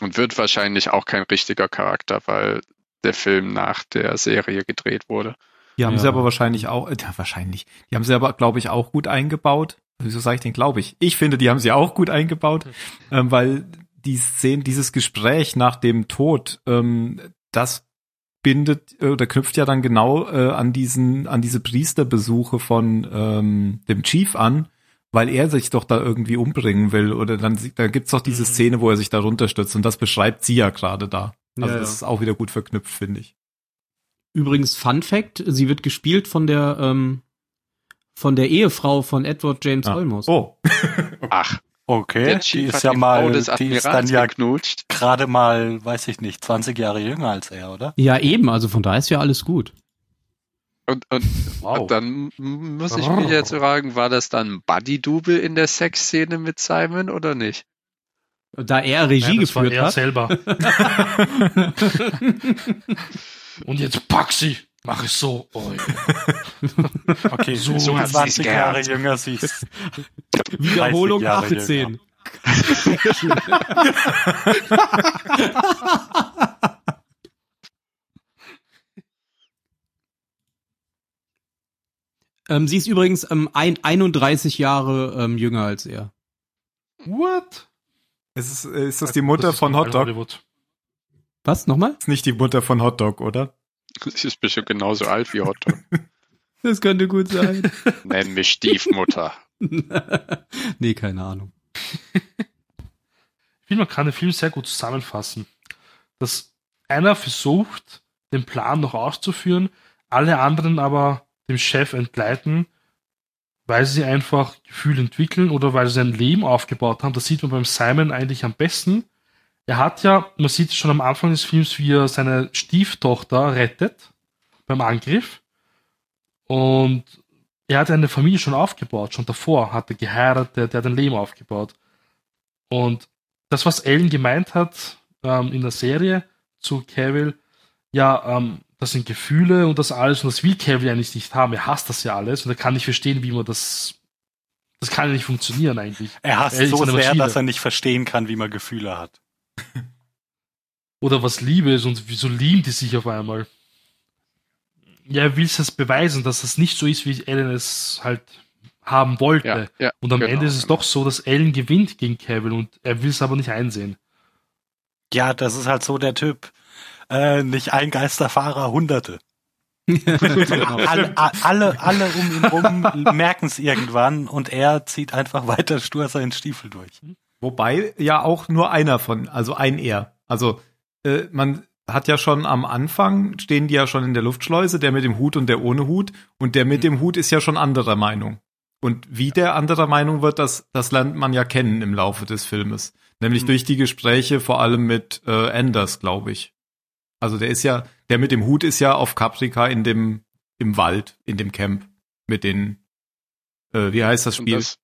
Und wird wahrscheinlich auch kein richtiger Charakter, weil der Film nach der Serie gedreht wurde. Die haben Ja. sie aber wahrscheinlich auch, äh, ja, wahrscheinlich. Die haben sie aber, glaube ich, auch gut eingebaut. Wieso sage ich denn, glaube ich? Ich finde, die haben sie auch gut eingebaut, ähm, weil die Szene, dieses Gespräch nach dem Tod, ähm, das bindet äh, oder knüpft ja dann genau äh, an diesen, an diese Priesterbesuche von ähm, dem Chief an, weil er sich doch da irgendwie umbringen will oder dann da gibt's doch diese Mhm. Szene, wo er sich da runterstürzt und das beschreibt sie ja gerade da. Also Ja, das ja. ist auch wieder gut verknüpft, finde ich. Übrigens, Fun Fact, sie wird gespielt von der, ähm, von der Ehefrau von Edward James Ah. Olmos. Oh, Ach, Okay, der die ist ja die mal, die ist dann ja geknutscht. gerade mal, weiß ich nicht, 20 Jahre jünger als er, oder? Ja, eben, also von da ist ja alles gut. Und, und, Wow. und dann muss ich mich jetzt fragen, war das dann Buddy-Double in der Sexszene mit Simon oder nicht? Da er Regie Nein, das war geführt er hat. selber. Und jetzt pack sie. Mach es so. Oh, ja. Okay, So so hat sie's 20 Jahre jünger siehst. Wiederholung 30 Jahre 18. ähm, sie ist übrigens ähm, ein, 31 Jahre ähm, jünger als er. What? Ist, äh, ist das die Mutter ist von Hotdog? Was, nochmal? Ist nicht die Mutter von Hotdog, oder? Sie ist bestimmt genauso alt wie Otto. Das könnte gut sein. Nenn mich Stiefmutter. nee, keine Ahnung. Ich finde, man kann den Film sehr gut zusammenfassen. Dass einer versucht, den Plan noch auszuführen, alle anderen aber dem Chef entgleiten, weil sie einfach Gefühle entwickeln oder weil sie ein Leben aufgebaut haben. Das sieht man beim Simon eigentlich am besten. Er hat ja, man sieht schon am Anfang des Films, wie er seine Stieftochter rettet beim Angriff. Und er hat eine Familie schon aufgebaut, schon davor, hat er geheiratet, er hat ein Leben aufgebaut. Und das, was Ellen gemeint hat ähm, in der Serie zu Cavill, ja, ähm, das sind Gefühle und das alles und das will Cavill eigentlich nicht haben. Er hasst das ja alles und er kann nicht verstehen, wie man das. Das kann ja nicht funktionieren eigentlich. Er hasst Er so sehr, Maschine. dass er nicht verstehen kann, wie man Gefühle hat. Oder was Liebe ist und wieso lieben die sich auf einmal. Ja, er will es beweisen, dass es nicht so ist, wie Ellen es halt haben wollte. Ja, ja. und am genau, Ende ist es genau. doch so, dass Ellen gewinnt gegen Cavill und er will es aber nicht einsehen. Ja, das ist halt so der Typ. Äh, nicht ein Geisterfahrer, Hunderte. alle, a- alle, alle um ihn rum merken es irgendwann und er zieht einfach weiter stur seinen Stiefel durch. Wobei ja auch nur einer von, also ein er. Also äh, man hat ja schon am Anfang, stehen die ja schon in der Luftschleuse, der mit dem Hut und der ohne Hut. Und der mit dem Hut ist ja schon anderer Meinung. Und wie der anderer Meinung wird, das, das lernt man ja kennen im Laufe des Filmes. Nämlich Mhm. durch die Gespräche, vor allem mit äh, Anders, glaube ich. Also der ist ja, der mit dem Hut ist ja auf Caprica in dem, im Wald, in dem Camp. Mit den, äh, wie heißt das Spiel? das,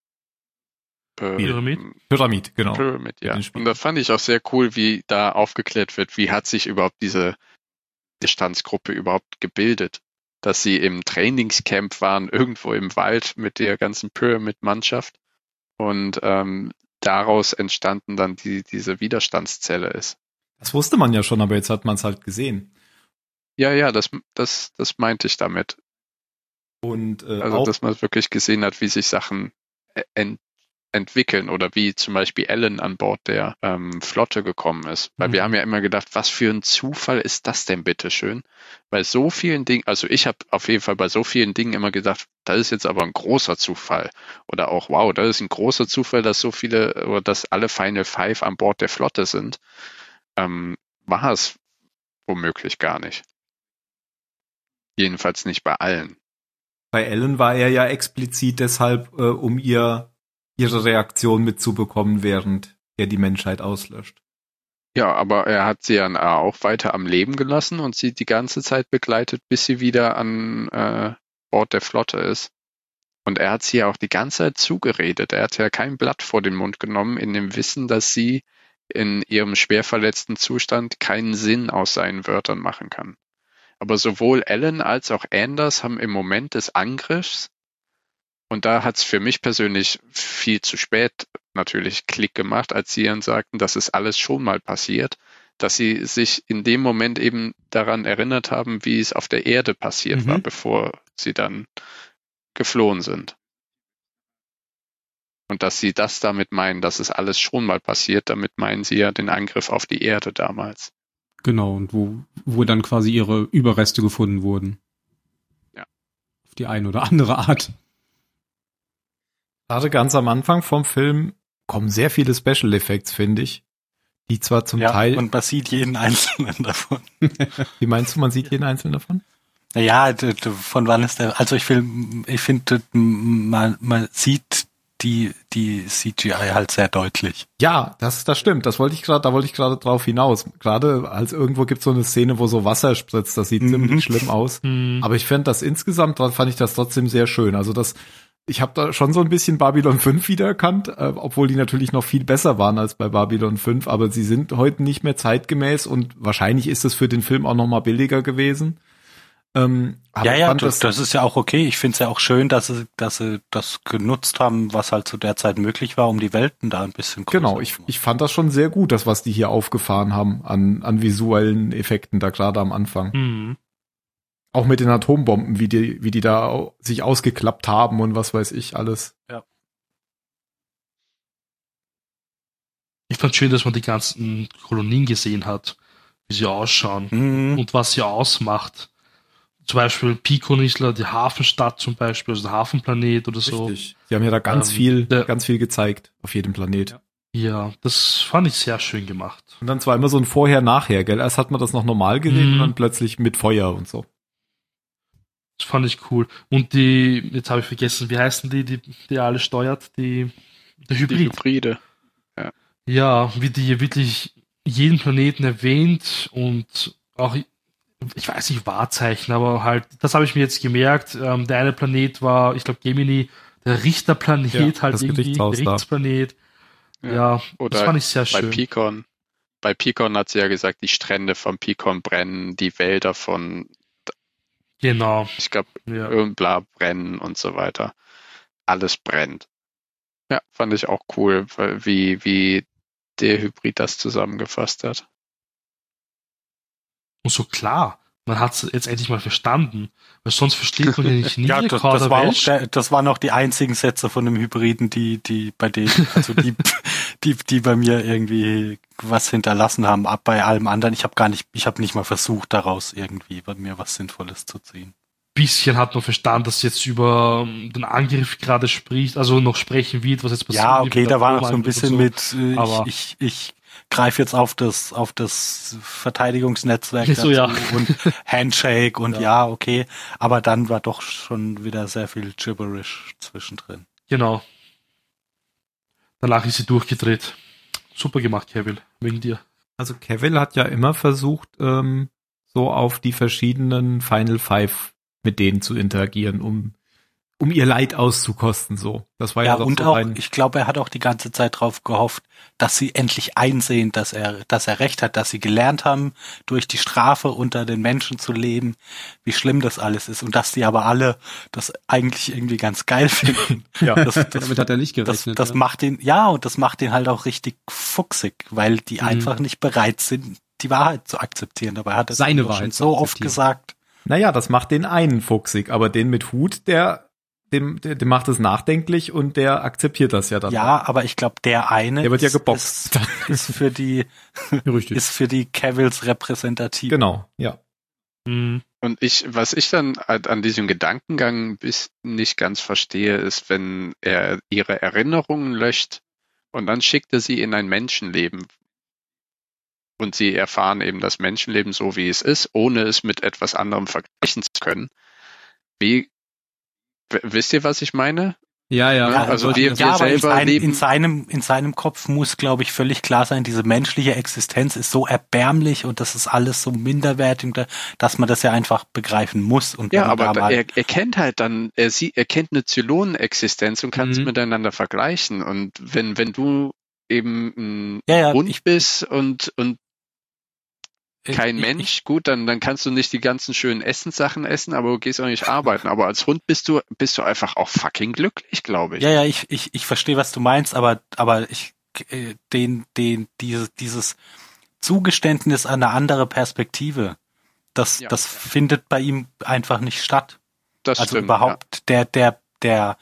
Pyramid? Pyramid, genau. Pyramid, ja. Und da fand ich auch sehr cool, wie da aufgeklärt wird, wie hat sich überhaupt diese Distanzgruppe überhaupt gebildet. Dass sie im Trainingscamp waren, irgendwo im Wald mit der ganzen Pyramid-Mannschaft und ähm, daraus entstanden dann die, diese Widerstandszelle ist. Das wusste man ja schon, aber jetzt hat man es halt gesehen. Ja, ja, das, das, das meinte ich damit. Und äh, Also, dass man wirklich gesehen hat, wie sich Sachen ent entwickeln oder wie zum Beispiel Ellen an Bord der ähm, Flotte gekommen ist. Weil wir Mhm. haben ja immer gedacht, was für ein Zufall ist das denn bitteschön? Bei so vielen Dingen, also ich habe auf jeden Fall bei so vielen Dingen immer gedacht, das ist jetzt aber ein großer Zufall. Oder auch, wow, das ist ein großer Zufall, dass so viele oder dass alle Final Five an Bord der Flotte sind. Ähm, war es womöglich gar nicht. Jedenfalls nicht bei allen. bei Ellen war er ja explizit deshalb, äh, um ihr ihre Reaktion mitzubekommen, während er die Menschheit auslöscht. Ja, aber er hat sie dann auch weiter am Leben gelassen und sie die ganze Zeit begleitet, bis sie wieder an äh, Bord der Flotte ist. Und er hat sie ja auch die ganze Zeit zugeredet. Er hat ja kein Blatt vor den Mund genommen, in dem Wissen, dass sie in ihrem schwer verletzten Zustand keinen Sinn aus seinen Wörtern machen kann. Aber sowohl Ellen als auch Anders haben im Moment des Angriffs, und da hat's für mich persönlich viel zu spät natürlich Klick gemacht, als sie dann sagten, das ist alles schon mal passiert, dass sie sich in dem Moment eben daran erinnert haben, wie es auf der Erde passiert Mhm. war, bevor sie dann geflohen sind. Und dass sie das damit meinen, dass es alles schon mal passiert, damit meinen sie ja den Angriff auf die Erde damals. Genau, und wo, wo dann quasi ihre Überreste gefunden wurden. Ja. Auf die eine oder andere Art. Gerade ganz am Anfang vom Film kommen sehr viele Special Effects, finde ich. Die zwar zum Ja, Teil, und man sieht jeden einzelnen davon. wie meinst du, man sieht jeden einzelnen davon? Naja, von wann ist der, also ich will, ich finde, man, man sieht die, die CGI halt sehr deutlich. Ja, das, das stimmt. Das wollte ich gerade, da wollte ich gerade drauf hinaus. Gerade als irgendwo gibt so eine Szene, wo so Wasser spritzt, das sieht Mhm. ziemlich schlimm aus. Hm. Aber ich fand das insgesamt, fand ich das trotzdem sehr schön. Also das, ich habe da schon so ein bisschen Babylon 5 wiedererkannt, äh, obwohl die natürlich noch viel besser waren als bei Babylon 5, aber sie sind heute nicht mehr zeitgemäß und wahrscheinlich ist es für den Film auch noch mal billiger gewesen. Ähm, aber ja, ja, das, das ist ja auch okay. Ich finde es ja auch schön, dass sie, dass sie das genutzt haben, was halt zu der Zeit möglich war, um die Welten da ein bisschen größer Genau, ich, zu machen. ich fand das schon sehr gut, das, was die hier aufgefahren haben an, an visuellen Effekten, da gerade am Anfang. Hm. Auch mit den Atombomben, wie die, wie die da sich ausgeklappt haben und was weiß ich alles. Ich fand schön, dass man die ganzen Kolonien gesehen hat, wie sie ausschauen Mhm. und was sie ausmacht. Zum Beispiel Pico-Nisla, die Hafenstadt zum Beispiel, also der Hafenplanet oder so. Richtig. Sie haben ja da ganz Ähm, viel, der- ganz viel gezeigt auf jedem Planet. Ja, das fand ich sehr schön gemacht. Und dann zwar immer so ein Vorher-Nachher, gell? Erst hat man das noch normal gesehen Mhm. und dann plötzlich mit Feuer und so. Das fand ich cool. Und die, jetzt habe ich vergessen, wie heißen die, die, die alle steuert? Die, der Die Hybrid. Hybride. Ja, wie die wirklich jeden Planeten erwähnt und auch, ich weiß nicht, Wahrzeichen, aber halt, das habe ich mir jetzt gemerkt. Ähm, der eine Planet war, ich glaube, Gemini, der Richterplanet Ja, halt das irgendwie, der da. Gerichtsplanet. Ja. Ja, das Oder fand ich sehr bei schön. Picon. Bei Picon hat sie ja gesagt, die Strände von Picon brennen, die Wälder von, Genau, ich glaube, ja. irgendbla brennen und so weiter. Alles brennt. Ja, fand ich auch cool, wie, wie der Hybrid das zusammengefasst hat. Und so klar, man hat es jetzt endlich mal verstanden, weil sonst versteht man ja nicht Ja, das, das, war auch das waren auch die einzigen Sätze von dem Hybriden, die, die bei denen, also die, die, die bei mir irgendwie was hinterlassen haben. Ab bei allem anderen, ich habe gar nicht, ich habe nicht mal versucht, daraus irgendwie bei mir was Sinnvolles zu ziehen. bisschen hat man verstanden, dass jetzt über ähm, den Angriff gerade spricht, also noch sprechen wird, was jetzt passiert. Ja, okay, da war noch so ein bisschen und mit, äh, aber- ich, ich, ich greife jetzt auf das, auf das Verteidigungsnetzwerk So, ja. und Handshake und Ja. ja. okay, aber dann war doch schon wieder sehr viel Gibberish zwischendrin. Genau. Danach ist sie durchgedreht. Super gemacht, Kevin, wegen dir. Also Cavill hat ja immer versucht, ähm, so auf die verschiedenen Final Five mit denen zu interagieren, um, um ihr Leid auszukosten, so. Das war ja, Ja, und so auch, ich glaube, er hat auch die ganze Zeit drauf gehofft, dass sie endlich einsehen, dass er, dass er recht hat, dass sie gelernt haben, durch die Strafe unter den Menschen zu leben, wie schlimm das alles ist und dass die aber alle das eigentlich irgendwie ganz geil finden. ja. Das, das, Damit hat er nicht das, gerechnet. das ja. macht ihn, ja, und das macht ihn halt auch richtig fuchsig, weil die Mhm. einfach nicht bereit sind, die Wahrheit zu akzeptieren. Dabei hat er Seine schon Wahrheit zu so oft gesagt. Naja, das macht den einen fuchsig, aber den mit Hut, der, dem, der, dem macht es nachdenklich und der akzeptiert das ja dann. Ja, aber ich glaube, der eine Der wird ja ist- geboxt. Ist, ist für die, Richtig. ist für die Cavills repräsentativ. genau, ja. Mhm. Und ich, was ich dann halt an diesem Gedankengang bis nicht ganz verstehe, ist, wenn er ihre Erinnerungen löscht und dann schickt er sie in ein Menschenleben. Und sie erfahren eben das Menschenleben so, wie es ist, ohne es mit etwas anderem vergleichen zu können. Wie, wisst ihr, was ich meine? Ja, ja. Ja, also wollte wir- wir Ja, aber in, selber sein, leben- in, seinem, in seinem Kopf muss, glaube ich, völlig klar sein, diese menschliche Existenz ist so erbärmlich und das ist alles so minderwertig, dass man das ja einfach begreifen muss. Und Ja, aber er, er kennt halt dann, er sieht, er kennt eine Zylonenexistenz und kann es Mhm. miteinander vergleichen. Und wenn, wenn du eben ein ja, ja, Hund ich, bist und, und kein ich, Mensch, gut, dann, dann kannst du nicht die ganzen schönen Essenssachen essen, aber du gehst auch nicht arbeiten. Aber als Hund bist du, bist du einfach auch fucking glücklich, glaube ich. Ja, ja, ich, ich, ich verstehe, was du meinst, aber, aber ich, äh, den, den, dieses, dieses Zugeständnis an eine andere Perspektive, das, Ja, das ja. findet bei ihm einfach nicht statt. das also stimmt. überhaupt, der, der, der,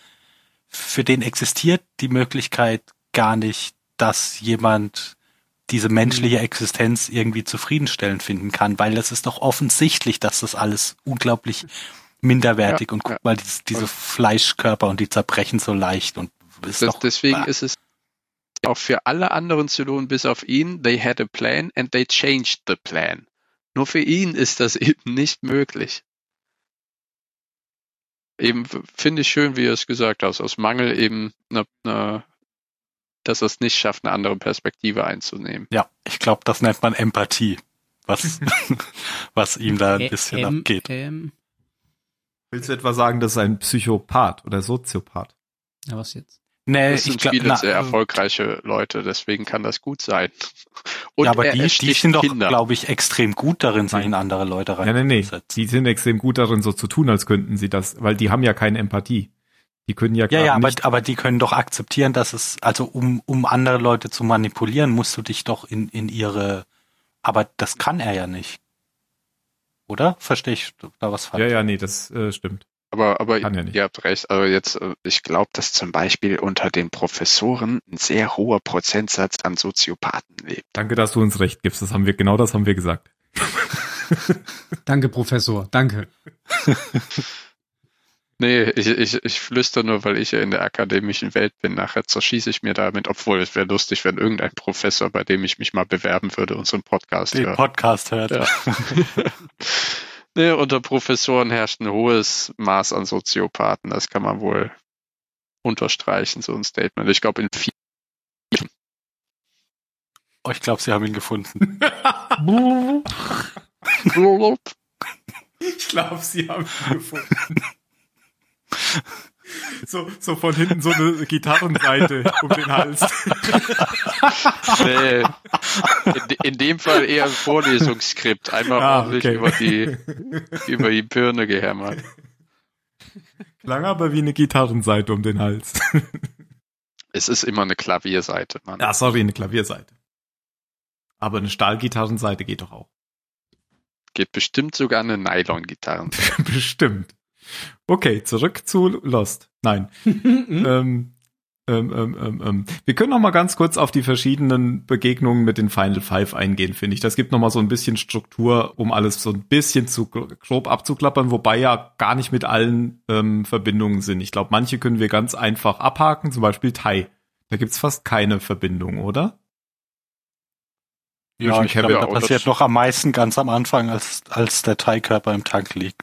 für den existiert die Möglichkeit gar nicht, dass jemand diese menschliche Existenz irgendwie zufriedenstellend finden kann, weil es ist doch offensichtlich, dass das alles unglaublich minderwertig Ja, und guck ja. mal, diese, diese Fleischkörper und die zerbrechen so leicht und ist Das, doch, deswegen ist es auch für alle anderen Zylonen bis auf ihn, they had a plan and they changed the plan. Nur für ihn ist das eben nicht möglich. eben finde ich schön, wie er es gesagt hat, aus Mangel eben eine, eine, dass er es nicht schafft, eine andere Perspektive einzunehmen. Ja, ich glaube, das nennt man Empathie, was, was ihm da ein bisschen Ähm, abgeht. Ähm, Willst du etwa sagen, das ist ein Psychopath oder Soziopath? ja, was jetzt? Nee, Das sind ich glaube, viele sehr erfolgreiche Leute, deswegen kann das gut sein. Und ja, aber er die, die sind doch, Kinder. glaube ich, extrem gut darin, sich in andere Leute Ja, nee, nee. reinzusetzen. Die sind extrem gut darin, so zu tun, als könnten sie das, weil die haben ja keine Empathie. Die können ja Ja, gerade ja, aber, nicht. aber die können doch akzeptieren, dass es, also um, um andere Leute zu manipulieren, musst du dich doch in, in ihre, aber das kann er ja nicht. Oder? Verstehe ich da was falsch? Ja, ja, nee, das äh, stimmt. Aber, aber ja ihr habt recht. Also jetzt, äh, ich glaube, dass zum Beispiel unter den Professoren ein sehr hoher Prozentsatz an Soziopathen lebt. Danke, dass du uns recht gibst. Das haben wir, genau das haben wir gesagt. Danke, Professor. Danke. Nee, ich, ich, ich flüster nur, weil ich ja in der akademischen Welt bin. Nachher zerschieße ich mir damit, obwohl es wäre lustig, wenn irgendein Professor, bei dem ich mich mal bewerben würde, unseren Podcast Den hört. Podcast hört. Ja. nee, unter Professoren herrscht ein hohes Maß an Soziopathen. Das kann man wohl unterstreichen, so ein Statement. Ich glaube, in vielen Oh, ich glaube, sie haben ihn gefunden. Ich glaube, sie haben ihn gefunden. So, so von hinten so eine Gitarrenseite um den Hals. Nee, in, in dem Fall eher ein Vorlesungsskript. Einmal Ah, ordentlich okay. über die, über die Birne gehämmert. Klang aber wie eine Gitarrenseite um den Hals. Es ist immer eine Klavierseite, Mann. Ja, sorry, eine Klavierseite. Aber eine Stahlgitarrenseite geht doch auch. Geht bestimmt sogar eine Nylon-Gitarre. Bestimmt. Okay, zurück zu Lost. Nein. Hm? ähm, ähm, ähm, ähm, ähm. Wir können noch mal ganz kurz auf die verschiedenen Begegnungen mit den Final Five eingehen, finde ich. Das gibt noch mal so ein bisschen Struktur, um alles so ein bisschen zu grob abzuklappern, wobei ja gar nicht mit allen ähm, Verbindungen sind. Ich glaube, manche können wir ganz einfach abhaken, zum Beispiel Tai. Da gibt's fast keine Verbindung, oder? Ja, ich glaube, da passiert noch am meisten ganz am Anfang, als, als der Teilkörper im Tank liegt.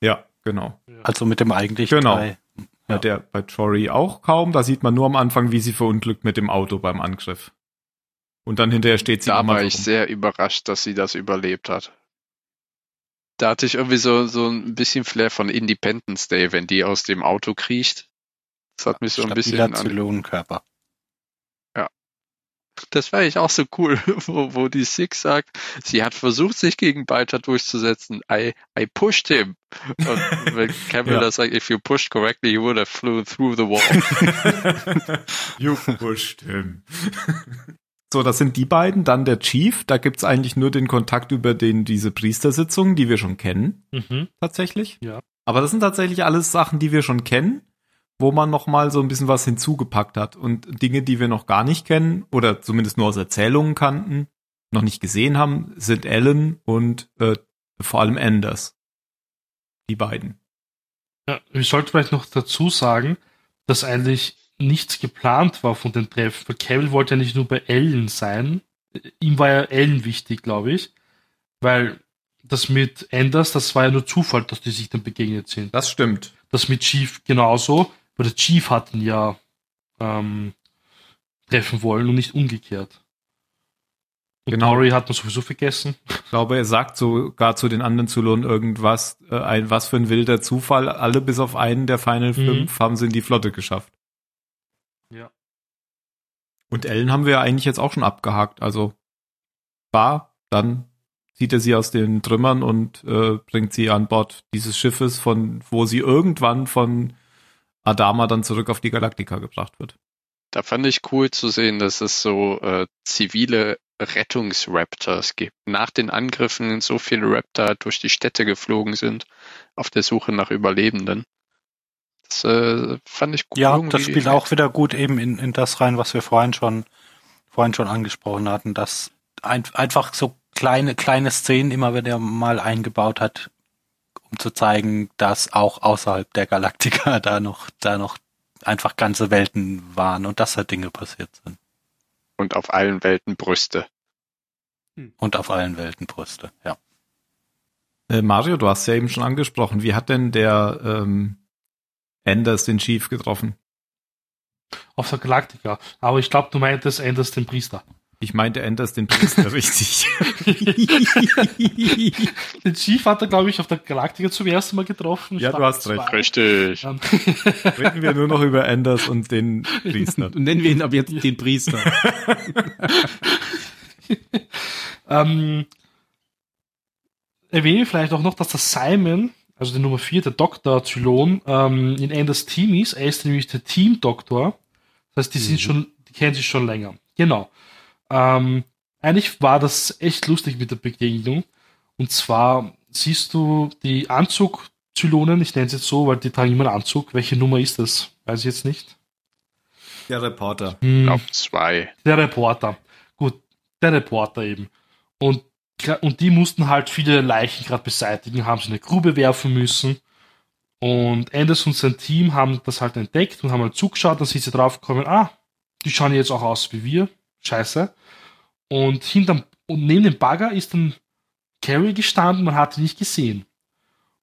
Ja, genau. Also mit dem eigentlichen Genau. Teil. Ja. Ja. der bei Jory auch kaum. Da sieht man nur am Anfang, wie sie verunglückt mit dem Auto beim Angriff. Und dann hinterher steht sie Da war ich rum. sehr überrascht, dass sie das überlebt hat. Da hatte ich irgendwie so, so ein bisschen Flair von Independence Day, wenn die aus dem Auto kriecht. Das hat mich so ein bisschen Stabiler an, Zylonenkörper. Das war ich auch so cool, wo, wo die Six sagt, sie hat versucht, sich gegen Balta durchzusetzen. I, I pushed him. Und wenn Campbell Ja. das sagt, if you pushed correctly, you would have flew through the wall. you pushed him. So, das sind die beiden. Dann der Chief. Da gibt's eigentlich nur den Kontakt über den, diese Priestersitzungen, die wir schon kennen, Mhm. tatsächlich. Ja. Aber das sind tatsächlich alles Sachen, die wir schon kennen, wo man noch mal so ein bisschen was hinzugepackt hat. Und Dinge, die wir noch gar nicht kennen oder zumindest nur aus Erzählungen kannten, noch nicht gesehen haben, sind Ellen und äh, vor allem Anders. Die beiden. Ja, ich sollte vielleicht noch dazu sagen, dass eigentlich nichts geplant war von den Treffen, weil Cavill wollte ja nicht nur bei Ellen sein. Ihm war ja Ellen wichtig, glaube ich, weil das mit Anders, das war ja nur Zufall, dass die sich dann begegnet sind. Das stimmt. Das mit Chief genauso, weil der Chief hat ihn ja ähm, treffen wollen und nicht umgekehrt. Und Genau. Dory hat man sowieso vergessen. Ich glaube, er sagt sogar zu den anderen Zylonen irgendwas, äh, ein, was für ein wilder Zufall. Alle bis auf einen der Final Mhm. Fünf haben sie in die Flotte geschafft. Ja. Und Ellen haben wir ja eigentlich jetzt auch schon abgehakt. Also, war, dann zieht er sie aus den Trümmern und äh, bringt sie an Bord dieses Schiffes, von wo sie irgendwann von Adama dann zurück auf die Galaktika gebracht wird. Da fand ich cool zu sehen, dass es so äh, zivile Rettungsraptors gibt. Nach den Angriffen so viele Raptor durch die Städte geflogen sind, auf der Suche nach Überlebenden. Das äh, fand ich gut. Ja, das spielt auch wieder gut eben in, in das rein, was wir vorhin schon, vorhin schon angesprochen hatten, dass ein, einfach so kleine, kleine Szenen immer wieder mal eingebaut hat, um zu zeigen, dass auch außerhalb der Galaktika da noch, da noch einfach ganze Welten waren und dass da Dinge passiert sind. Und auf allen Welten Brüste. Und auf allen Welten Brüste, ja. Äh, Mario, du hast ja eben schon angesprochen. Wie hat denn der ähm, Anders den Chief getroffen? Auf der Galaktika. Aber ich glaube, du meintest Anders den Priester. Ich meinte Anders den Priester, richtig. den Chief hat er, glaube ich, auf der Galaktika zum ersten Mal getroffen. Ja, du hast recht. Richtig. Ähm, Reden wir nur noch über Anders und den Priester. Nennen wir ihn ab jetzt den Priester. ähm, erwähne vielleicht auch noch, dass der Simon, also der Nummer 4, der Dr. Zylon, ähm, in Anders Team ist. Er ist nämlich der Team-Doktor. Das heißt, die sind schon, die kennen sich schon länger. Genau. Ähm, eigentlich war das echt lustig mit der Begegnung. Und zwar siehst du die Anzug-Zylonen, ich nenne es jetzt so, weil die tragen immer einen Anzug. Welche Nummer ist das? Weiß ich jetzt nicht. Der Reporter. Ich Hm, glaube zwei. der Reporter. Gut, der Reporter eben. Und, und die mussten halt viele Leichen gerade beseitigen, haben sie in eine Grube werfen müssen. Und Anders und sein Team haben das halt entdeckt und haben halt zugeschaut, dann sind sie draufgekommen, ah, die schauen jetzt auch aus wie wir. Scheiße. Und hinterm, und neben dem Bagger ist dann Carrie gestanden, man hat ihn nicht gesehen.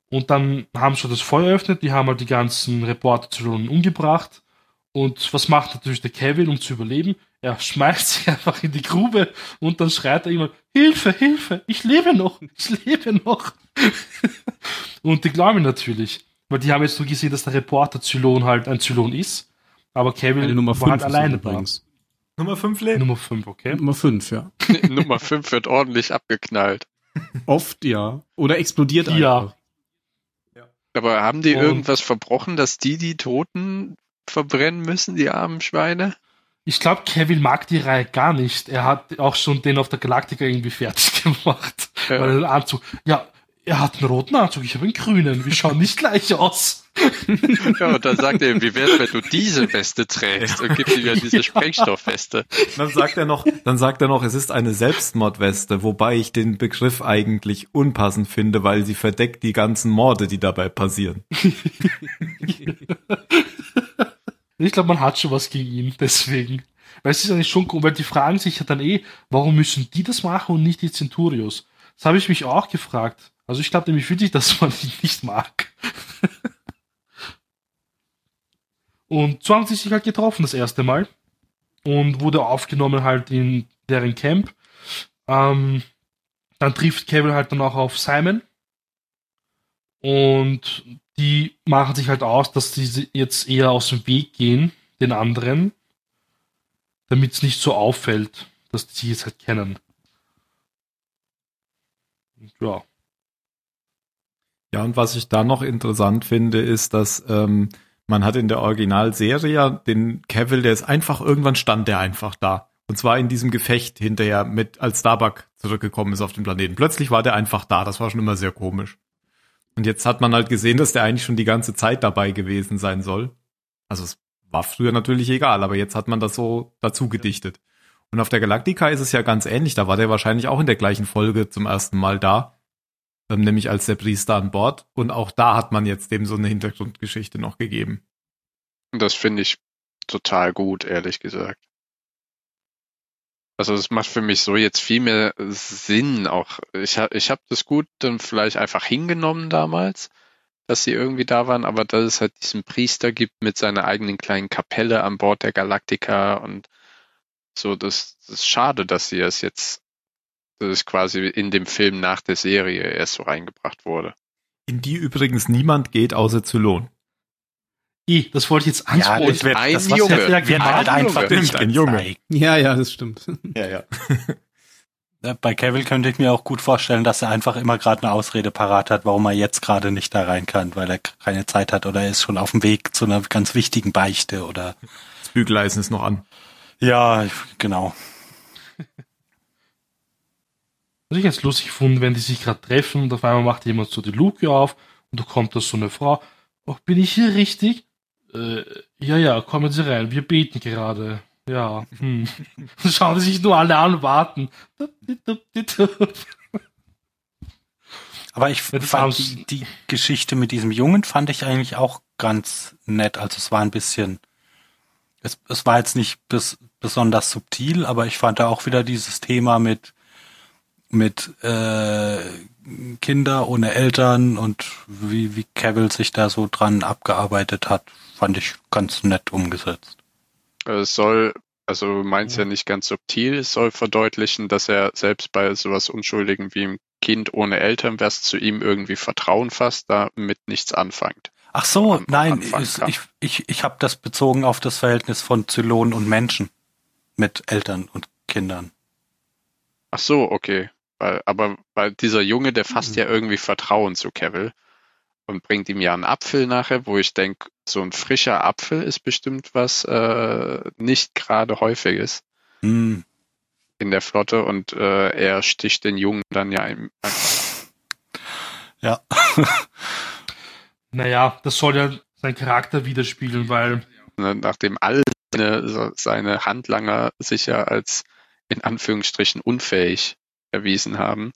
Und dann haben sie das Feuer eröffnet, die haben halt die ganzen Reporter zu umgebracht. Und was macht natürlich der Kevin, um zu überleben? Er schmeißt sich einfach in die Grube und dann schreit er immer, Hilfe, Hilfe, ich lebe noch, ich lebe noch. und die glauben natürlich. Weil die haben jetzt nur gesehen, dass der Reporter Zylon halt ein Zylon ist. Aber Kevin Eine Nummer war 5 halt alleine übrigens. Nummer 5 lebt. Nummer 5, okay? Nummer 5, ja. Nummer 5 wird ordentlich abgeknallt. Oft, ja. Oder explodiert Ja. einfach. Aber haben die Und- irgendwas verbrochen, dass die die Toten verbrennen müssen, die armen Schweine? Ich glaube, Kevin mag die Reihe gar nicht. Er hat auch schon den auf der Galaktika irgendwie fertig gemacht. Ja. Weil er Anzug, ja, er hat einen roten Anzug, ich habe einen grünen. Wir schauen nicht gleich aus. Ja, und dann sagt er, wie wär's, wenn du diese Weste trägst und gibt ihm ja diese Ja. Sprengstoffweste. Dann sagt er noch, dann sagt er noch, es ist eine Selbstmordweste, wobei ich den Begriff eigentlich unpassend finde, weil sie verdeckt die ganzen Morde, die dabei passieren. Ich glaube, man hat schon was gegen ihn, deswegen. Weil es ist eigentlich schon, cool, weil die fragen sich ja dann eh, warum müssen die das machen und nicht die Centurios? Das habe ich mich auch gefragt. Also ich glaube nämlich wirklich, dass man ihn nicht mag. Und so haben sie sich halt getroffen das erste Mal und wurde aufgenommen halt in deren Camp. Ähm, dann trifft Kevin halt dann auch auf Simon und die machen sich halt aus, dass sie jetzt eher aus dem Weg gehen, den anderen, damit es nicht so auffällt, dass die sich jetzt halt kennen. Und ja. Ja, und was ich da noch interessant finde, ist, dass ähm, man hat in der Originalserie ja den Cavill, der ist einfach, irgendwann stand der einfach da. Und zwar in diesem Gefecht hinterher mit, als Starbuck zurückgekommen ist auf den Planeten. Plötzlich war der einfach da. Das war schon immer sehr komisch. Und jetzt hat man halt gesehen, dass der eigentlich schon die ganze Zeit dabei gewesen sein soll. Also es war früher natürlich egal, aber jetzt hat man das so dazu gedichtet. Und auf der Galactica ist es ja ganz ähnlich. Da war der wahrscheinlich auch in der gleichen Folge zum ersten Mal da. Ähm, nämlich als der Priester an Bord. Und auch da hat man jetzt dem so eine Hintergrundgeschichte noch gegeben. Das finde ich total gut, ehrlich gesagt. Also das macht für mich so jetzt viel mehr Sinn. Auch ich habe ich hab das gut dann vielleicht einfach hingenommen damals, dass sie irgendwie da waren, aber dass es halt diesen Priester gibt mit seiner eigenen kleinen Kapelle an Bord der Galaktika und so, das, das ist schade, dass sie es jetzt, dass es quasi in dem Film nach der Serie erst so reingebracht wurde. In die übrigens niemand geht außer Zylon. I, das wollte ich jetzt Ja, ansprechen. das wird, ein das Junge. wird, wird halt Ein einfach Junge. nicht Ein Junge. Ja, ja, das stimmt. Ja, ja. Ja, Bei Cavill könnte ich mir auch gut vorstellen, dass er einfach immer gerade eine Ausrede parat hat, warum er jetzt gerade nicht da rein kann, weil er keine Zeit hat oder er ist schon auf dem Weg zu einer ganz wichtigen Beichte oder Das Bügeleisen ist noch an. ja, genau. Was ich ganz lustig gefunden, wenn die sich gerade treffen und auf einmal macht jemand so die Luke auf und da kommt da so eine Frau. Oh, bin ich hier richtig? Äh, ja, ja, kommen Sie rein, wir beten gerade. Ja, hm. Schauen sie sich nur alle an und warten. Aber ich fand die, die Geschichte mit diesem Jungen fand ich eigentlich auch ganz nett. Also es war ein bisschen, es, es war jetzt nicht bis, besonders subtil, aber ich fand da auch wieder dieses Thema mit mit äh, Kinder ohne Eltern und wie, wie Cavill sich da so dran abgearbeitet hat, fand ich ganz nett umgesetzt. Es soll, also du meinst ja nicht ganz subtil, es soll verdeutlichen, dass er selbst bei sowas Unschuldigen wie einem Kind ohne Eltern, was zu ihm irgendwie Vertrauen fasst, damit nichts anfängt. Ach so, Am- nein, kann. ich, ich, ich habe das bezogen auf das Verhältnis von Zylonen und Menschen mit Eltern und Kindern. Ach so, okay. Weil, aber weil dieser Junge, der fasst ja irgendwie Vertrauen zu Cavill und bringt ihm ja einen Apfel nachher, wo ich denke, so ein frischer Apfel ist bestimmt was äh, nicht gerade häufiges Hm. in der Flotte und äh, er sticht den Jungen dann ja im- einfach Ja. Naja, das soll ja seinen Charakter widerspiegeln, weil ne, nachdem all seine, seine Handlanger sich ja als in Anführungsstrichen unfähig erwiesen haben,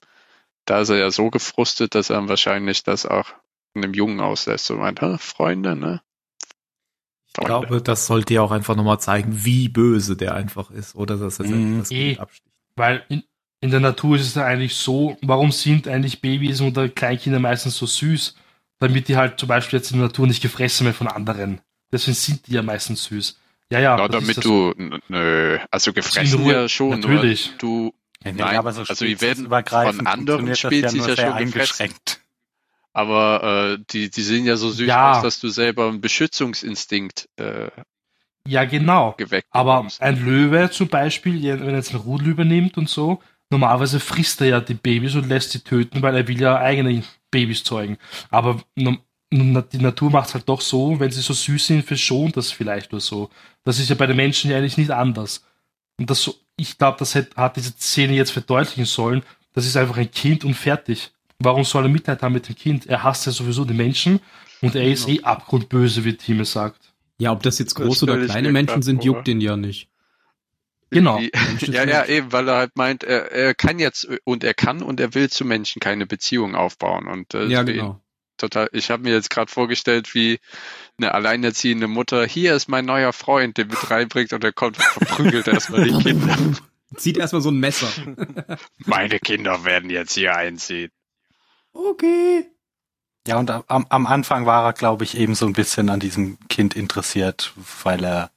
da ist er ja so gefrustet, dass er wahrscheinlich das auch in einem Jungen auslässt. So meint, "Hä, Freunde, ne? Ich glaube, das sollte ja auch einfach nochmal zeigen, wie böse der einfach ist, oder dass er Mhm. das Eh. Kind absticht. Weil in, in der Natur ist es ja eigentlich so, warum sind eigentlich Babys oder Kleinkinder meistens so süß? Damit die halt zum Beispiel jetzt in der Natur nicht gefressen werden von anderen. Deswegen sind die ja meistens süß. Ja, ja. Na, damit du, nö, also gefressen ja schon, natürlich. nur du, Ja, Nein, aber so also die werden von anderen Spezies ja schon eingeschränkt. aber äh, die, die sehen ja so süß Ja. aus, dass du selber einen Beschützungsinstinkt äh, Ja, genau. geweckt Aber bekommst. ein Löwe zum Beispiel, wenn er jetzt ein Rudel übernimmt und so, normalerweise frisst er ja die Babys und lässt sie töten, weil er will ja eigene Babys zeugen. Aber die Natur macht es halt doch so, wenn sie so süß sind, verschont das vielleicht oder so. Das ist ja bei den Menschen ja eigentlich nicht anders. Und das so, ich glaube, das hat, hat diese Szene jetzt verdeutlichen sollen. Das ist einfach ein Kind und fertig. Warum soll er Mitleid haben mit dem Kind? Er hasst ja sowieso die Menschen und er ist eh abgrundböse, wie Time sagt. Ja, ob das jetzt Das große oder kleine Menschen sind, juckt den ja nicht. Genau. Ja, ja, eben, weil er halt meint, er, er kann jetzt und er kann und er will zu Menschen keine Beziehung aufbauen. Und äh, Ja, ihn genau. total. Ich habe mir jetzt gerade vorgestellt, wie eine alleinerziehende Mutter, hier ist mein neuer Freund, den mit reinbringt und er kommt und verprügelt erstmal die Kinder. Zieht erstmal so ein Messer. Meine Kinder werden jetzt hier einziehen. okay. Ja, und am, am Anfang war er, glaube ich, eben so ein bisschen an diesem Kind interessiert, weil er,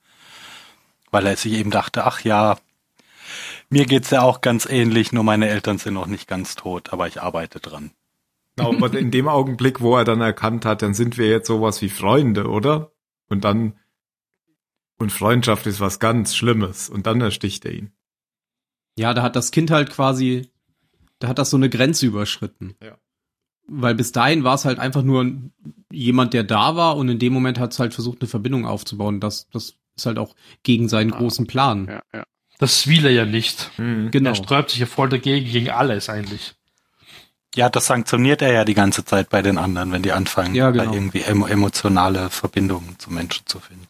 weil er sich eben dachte, ach ja, mir geht's ja auch ganz ähnlich, nur meine Eltern sind noch nicht ganz tot, aber ich arbeite dran. Genau, aber in dem Augenblick, wo er dann erkannt hat, dann sind wir jetzt sowas wie Freunde, oder? Und dann, und Freundschaft ist was ganz Schlimmes. Und dann ersticht er ihn. Ja, da hat das Kind halt quasi, da hat das so eine Grenze überschritten. Ja. Weil bis dahin war es halt einfach nur jemand, der da war und in dem Moment hat es halt versucht, eine Verbindung aufzubauen. Das, das ist halt auch gegen seinen Ah, großen Plan. Ja, ja. Das will er ja nicht. Genau. Er sträubt sich ja voll dagegen, gegen alles eigentlich. Ja, das sanktioniert er ja die ganze Zeit bei den anderen, wenn die anfangen, Ja, genau. da irgendwie emo emotionale Verbindungen zu Menschen zu finden.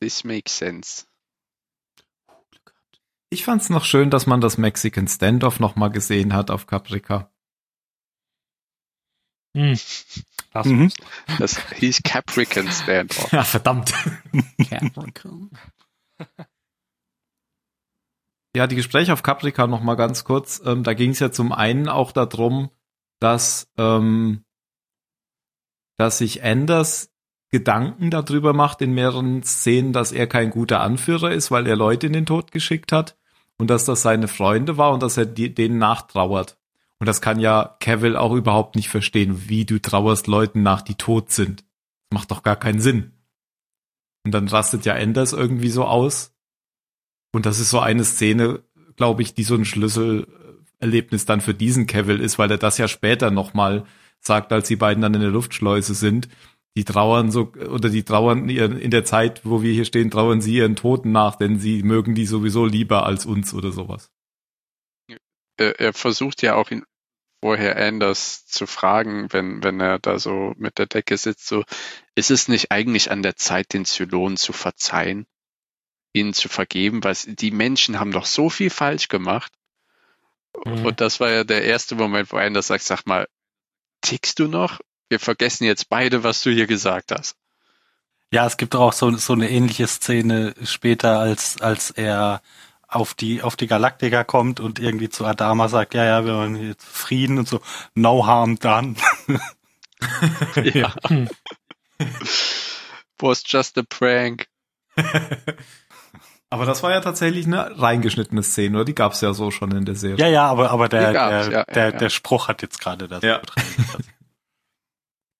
This makes sense. Ich fand's noch schön, dass man das Mexican Standoff noch mal gesehen hat auf Caprica. Hm. Das Mhm. Das hieß Caprican Standoff. Ja, verdammt. Capricorn. Ja, die Gespräche auf Caprica noch mal ganz kurz. Ähm, da ging es ja zum einen auch darum, dass, ähm, dass sich Anders Gedanken darüber macht in mehreren Szenen, dass er kein guter Anführer ist, weil er Leute in den Tod geschickt hat und dass das seine Freunde war und dass er die, denen nachtrauert. Und das kann ja Cavill auch überhaupt nicht verstehen, wie du trauerst Leuten nach, die tot sind. Macht doch gar keinen Sinn. Und dann rastet ja Anders irgendwie so aus. Und das ist so eine Szene, glaube ich, die so ein Schlüsselerlebnis dann für diesen Cavill ist, weil er das ja später nochmal sagt, als die beiden dann in der Luftschleuse sind. Die trauern so, oder die trauern in der Zeit, wo wir hier stehen, trauern sie ihren Toten nach, denn sie mögen die sowieso lieber als uns oder sowas. er, er versucht ja auch ihn vorher Anders zu fragen, wenn, wenn er da so mit der Decke sitzt, so, ist es nicht eigentlich an der Zeit, den Zylonen zu verzeihen, ihnen zu vergeben, weil die Menschen haben doch so viel falsch gemacht. Mhm. Und das war ja der erste Moment, wo Anders sagt, sag mal, tickst du noch? Wir vergessen jetzt beide, was du hier gesagt hast. Ja, es gibt auch so, so eine ähnliche Szene später, als, als er auf die, auf die Galaktika kommt und irgendwie zu Adama sagt, ja, ja, wir wollen jetzt Frieden und so, no harm done. ja. Was just a prank. aber das war ja tatsächlich eine reingeschnittene Szene, oder? Die gab's ja so schon in der Serie. Ja, ja, aber, aber der, der, ja, der, ja. der Spruch hat jetzt gerade das Ja.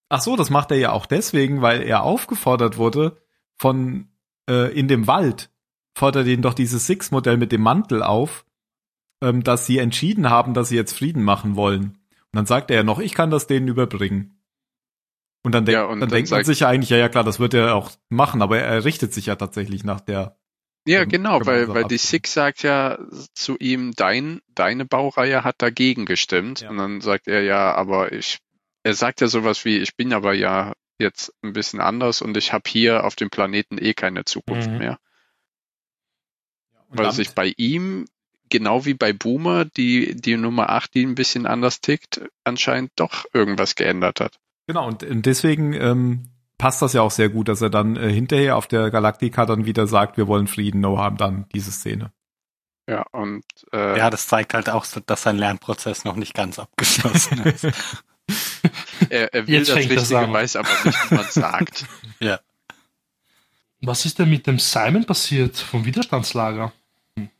Ach so, das macht er ja auch deswegen, weil er aufgefordert wurde von äh, in dem Wald fordert ihn doch dieses Six-Modell mit dem Mantel auf, ähm, dass sie entschieden haben, dass sie jetzt Frieden machen wollen. Und dann sagt er ja noch, ich kann das denen überbringen. Und dann, denk, Ja, und dann, dann denkt man sich ja eigentlich, ja, ja klar, das wird er auch machen, aber er richtet sich ja tatsächlich nach der. Ja, genau, weil, so weil die. Six sagt ja zu ihm, dein, deine Baureihe hat dagegen gestimmt. Ja. Und dann sagt er ja, aber ich, er sagt ja sowas wie, ich bin aber ja jetzt ein bisschen anders und ich habe hier auf dem Planeten eh keine Zukunft Mhm. mehr. Und Weil damit- sich bei ihm, genau wie bei Boomer, die, die Nummer 8, die ein bisschen anders tickt, anscheinend doch irgendwas geändert hat. Genau, und, und deswegen ähm, passt das ja auch sehr gut, dass er dann äh, hinterher auf der Galaktika dann wieder sagt, wir wollen Frieden, no harm, dann diese Szene. Ja, und äh, Ja, das zeigt halt auch, so, dass sein Lernprozess noch nicht ganz abgeschlossen ist. er, er will Jetzt das das Richtige, an. weiß aber nicht, wie man sagt. Was ist denn mit dem Simon passiert vom Widerstandslager?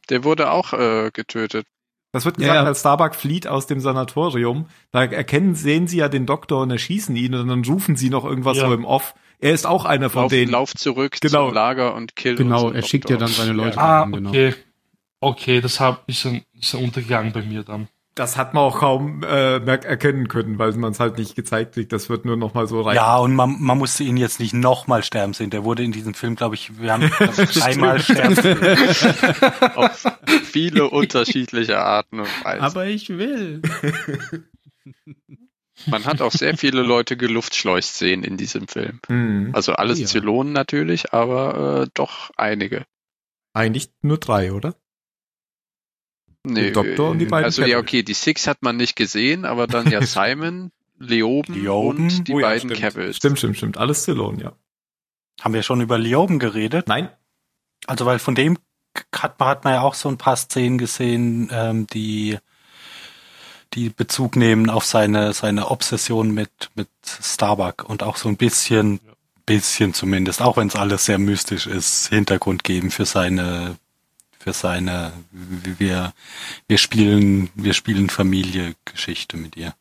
Der wurde auch äh, getötet. Das wird Ja, gesagt, ja. als Starbuck flieht aus dem Sanatorium. Da erkennen, sehen sie ja den Doktor und erschießen ihn und dann rufen sie noch irgendwas Ja. so im Off. Er ist auch einer von Lauf, denen. lauf zurück Genau. zum Lager und kill Genau, er schickt ja Doktor. dann seine Leute. Ah, genau. okay. Okay, das hab, ist, ein, ist ein Untergang bei mir dann. Das hat man auch kaum äh, erkennen können, weil man es halt nicht gezeigt kriegt. Das wird nur noch mal so rein. Ja, und man, man musste ihn jetzt nicht nochmal sterben sehen. Der wurde in diesem Film, glaube ich, wir haben einmal sterben sehen. Auf viele unterschiedliche Arten und Weisen. Aber ich will. Man hat auch sehr viele Leute geluftschleust sehen in diesem Film. Mhm. Also alles Ja. Zylonen natürlich, aber äh, doch einige. Eigentlich nur drei, oder? Nee, Der Doktor und die äh, beiden Also ja, Cavill. okay, die Six hat man nicht gesehen, aber dann ja Simon, Leoben, Leoben? und die Oh ja, beiden. Cavills. Stimmt, stimmt, stimmt. Alles Stallone, ja. Haben wir schon über Lioben geredet? Nein, Also, weil von dem hat man, hat man ja auch so ein paar Szenen gesehen, ähm, die, die Bezug nehmen auf seine, seine Obsession mit, mit Starbuck und auch so ein bisschen, bisschen zumindest, auch wenn es alles sehr mystisch ist, Hintergrund geben für seine, für seine, wir, wir spielen, wir spielen Familie Geschichte mit ihr.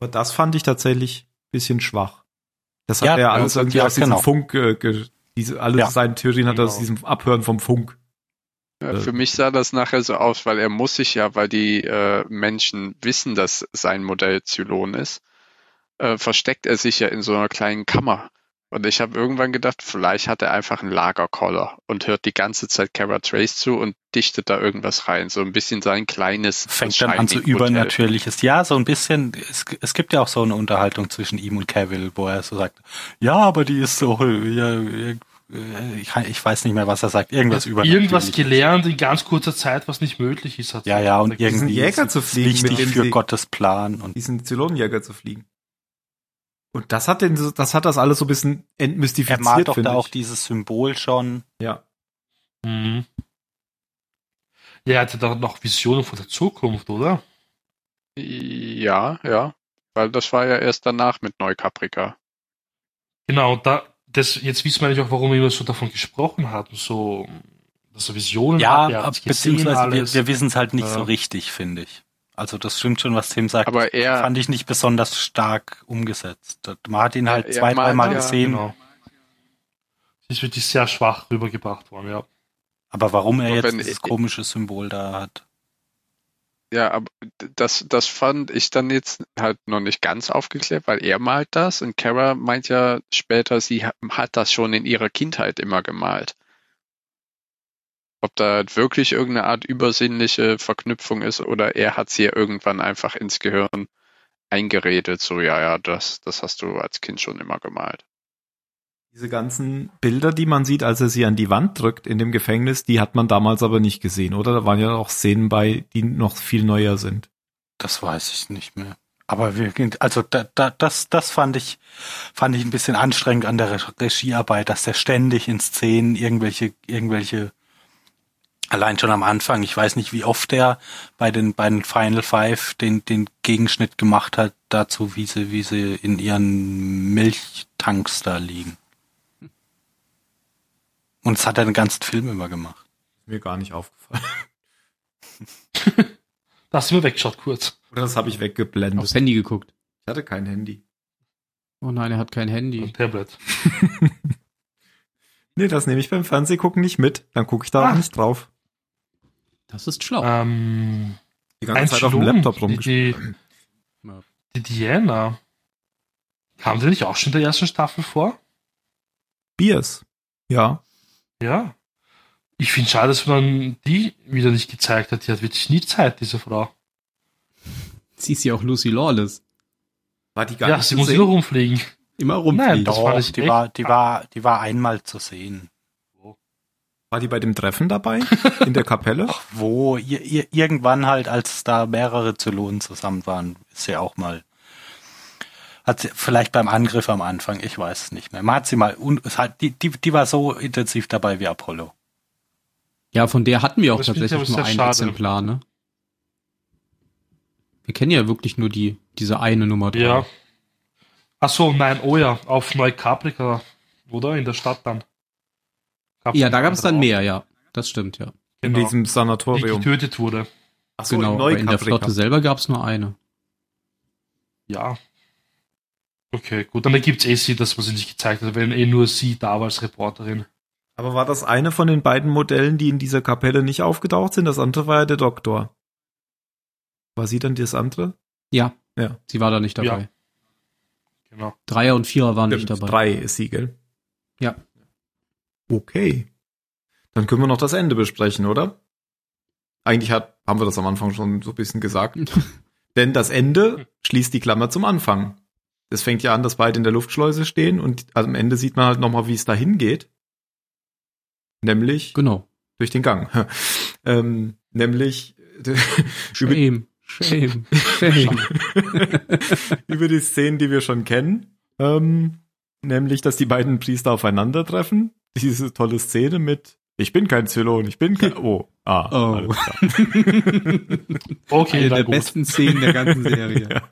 aber das fand ich tatsächlich ein bisschen schwach. Das hat Ja, er alles ja, irgendwie ja, aus diesem genau. Funk, äh, diese, alle Ja. seine Theorien hat er aus Genau. diesem Abhören vom Funk. Ja, Äh. für mich sah das nachher so aus, weil er muss sich ja, weil die äh, Menschen wissen, dass sein Modell Zylon ist, äh, versteckt er sich ja in so einer kleinen Kammer. Und ich habe irgendwann gedacht, vielleicht hat er einfach einen Lagerkoller und hört die ganze Zeit Kara Trace zu und dichtet da irgendwas rein. So ein bisschen sein kleines Fängt dann an so Shining Hotel. übernatürliches. Ja, so ein bisschen. Es, es gibt ja auch so eine Unterhaltung zwischen ihm und Cavill, wo er so sagt, ja, aber die ist so, ja, ja, ich, ich weiß nicht mehr, was er sagt. Irgendwas über Irgendwas gelernt in ganz kurzer Zeit, was nicht möglich ist. Hat Ja, ja, und Diesen irgendwie Jäger ist zu es fliegen, wichtig für sie- Gottes Plan und diesen Zylonenjäger zu fliegen. Und das hat den, das hat das alles so ein bisschen er entmystifiziert, malt doch finde da auch ich. dieses Symbol schon. Ja. Mhm. Ja, er hatte da noch Visionen von der Zukunft, oder? Ja, ja. Weil das war ja erst danach mit Neukaprika. Genau, und da, das, jetzt wissen wir eigentlich auch, warum wir immer so davon gesprochen hatten, so, dass er Visionen Ja, hat, er gesehen beziehungsweise wir, alles. wir wissen es halt nicht Ja. so richtig, finde ich. Also das stimmt schon, was Tim sagt. Aber er- fand ich nicht besonders stark umgesetzt. Man hat ihn halt zwei, dreimal ja- gesehen. Genau. Ist wirklich sehr schwach rübergebracht worden, ja. Aber warum er Aber jetzt dieses komische Symbol da hat. Ja, aber das, das fand ich dann jetzt halt noch nicht ganz aufgeklärt, weil er malt das und Kara meint ja später, sie ha- hat das schon in ihrer Kindheit immer gemalt. Ob da halt wirklich irgendeine Art übersinnliche Verknüpfung ist oder er hat sie ja irgendwann einfach ins Gehirn eingeredet, so ja, ja, das, das hast du als Kind schon immer gemalt. Diese ganzen Bilder, die man sieht, als er sie an die Wand drückt in dem Gefängnis, die hat man damals aber nicht gesehen, oder? Da waren ja auch Szenen bei, die noch viel neuer sind. Das weiß ich nicht mehr. Aber wir, also da, da, das, das fand ich, fand ich ein bisschen anstrengend an der Re- Regiearbeit, dass der ständig in Szenen irgendwelche, irgendwelche Allein schon am Anfang, ich weiß nicht, wie oft er bei den, bei den Final Five den, den Gegenschnitt gemacht hat dazu, wie sie, wie sie in ihren Milchtanks da liegen. Und das hat er den ganzen Film immer gemacht. Mir gar nicht aufgefallen. Da hast du mir weggeschaut kurz. Oder das habe ich weggeblendet. Aufs Handy geguckt. Ich hatte kein Handy. Oh nein, er hat kein Handy. Ein Tablet. Nee, das nehme ich beim Fernsehgucken nicht mit. Dann gucke ich da Ah. auch nicht drauf. Das ist schlau. Ähm, Die ganze Zeit auf dem Laptop die, rumgespielt. die, die Diana. Haben die nicht auch schon in der ersten Staffel vor? Biers. Ja. Ja. Ich finde schade, dass man die wieder nicht gezeigt hat. Die hat wirklich nie Zeit, diese Frau. Sie ist ja auch Lucy Lawless. War die gar Ja, nicht sie zu muss sehen? immer rumfliegen. Immer Nein, rumfliegen. das Doch, war nicht die echt. war, die war, die war einmal zu sehen. War die bei dem Treffen dabei? In der Kapelle? Wo ihr, ihr, irgendwann halt, als da mehrere Zylonen zusammen waren, ist sie auch mal. Hat sie, vielleicht beim Angriff am Anfang, ich weiß es nicht mehr. Man hat sie mal, hat, die, die, die war so intensiv dabei wie Apollo. Ja, von der hatten wir auch Das tatsächlich nur ein schade. Exemplar, ne? Wir kennen ja wirklich nur die, diese eine Nummer drei. Ja. Ach so, nein, oh ja, auf Neukaprika, oder? In der Stadt dann. Gab's Ja, da gab es dann mehr, ja. Das stimmt, ja. auch. In Genau. diesem die Sanatorium. getötet wurde. Ach so, genau, in aber in der. Flotte selber gab es nur eine. Ja. Okay, gut, dann ergibt's eh sie, dass man sie nicht gezeigt hat, wenn eh nur sie da war als Reporterin. Aber war das eine von den beiden Modellen, die in dieser Kapelle nicht aufgetaucht sind? Das andere war ja der Doktor. War sie dann das andere? Ja. Ja. Sie war da nicht dabei. Ja. Genau. Dreier und Vierer waren nicht Stimmt, dabei. Drei ist sie, gell? Ja. Okay. Dann können wir noch das Ende besprechen, oder? Eigentlich hat, haben wir das am Anfang schon so ein bisschen gesagt. Denn das Ende schließt die Klammer zum Anfang. Es fängt ja an, dass beide in der Luftschleuse stehen und am Ende sieht man halt nochmal, wie es dahin geht. Nämlich Genau. durch den Gang. ähm, nämlich über, Shame. Shame. Shame. über die Szenen, die wir schon kennen. Ähm, nämlich, dass die beiden Priester aufeinandertreffen. Diese tolle Szene mit Ich bin kein Zylon, ich bin kein. Oh. Ah, Oh. alles klar. Okay, Eine der gut. besten Szenen der ganzen Serie.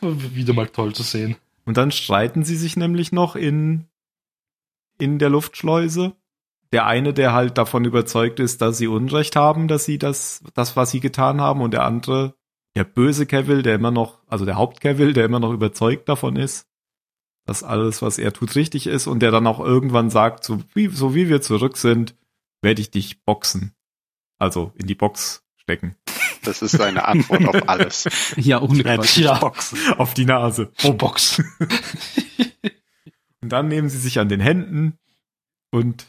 Wieder mal toll zu sehen. Und dann streiten sie sich nämlich noch in, in der Luftschleuse. Der eine, der halt davon überzeugt ist, dass sie Unrecht haben, dass sie das, das, was sie getan haben, und der andere, der böse Cavill, der immer noch, also der Haupt-Cavill, der immer noch überzeugt davon ist, dass alles, was er tut, richtig ist, und der dann auch irgendwann sagt, so wie, so wie wir zurück sind, werde ich dich boxen. Also in die Box stecken. Das ist seine Antwort auf alles. Ja, ohne Quatsch. Ja. boxen. Auf die Nase. Oh, Box. Und dann nehmen sie sich an den Händen und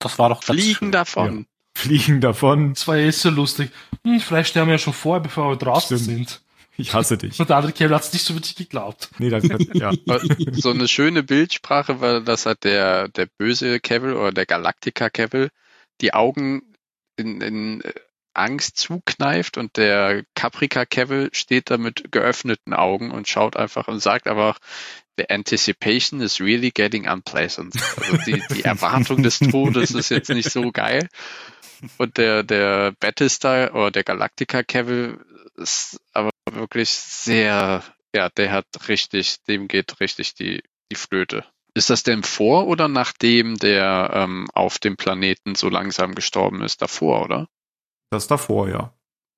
Das war doch Fliegen davon. fliegen davon. Das war ja eh so lustig. Hm, vielleicht sterben wir ja schon vorher, bevor wir draußen Stimmt. sind. Ich hasse dich. Und der andere Kerl hat es nicht so wirklich geglaubt. Nee, das, ja. So eine schöne Bildsprache, weil das hat der, der böse Cavill oder der Galactica Cavill die Augen in, in äh, Angst zukneift und der Caprica Cavill steht da mit geöffneten Augen und schaut einfach und sagt einfach, the anticipation is really getting unpleasant. Also die, die Erwartung des Todes ist jetzt nicht so geil. Und der, der Batista oder der Galactica Cavill ist aber wirklich sehr, ja, der hat richtig, dem geht richtig die, die Flöte. Ist das denn vor oder nachdem der ähm, auf dem Planeten so langsam gestorben ist? Davor, oder? Das davor, ja.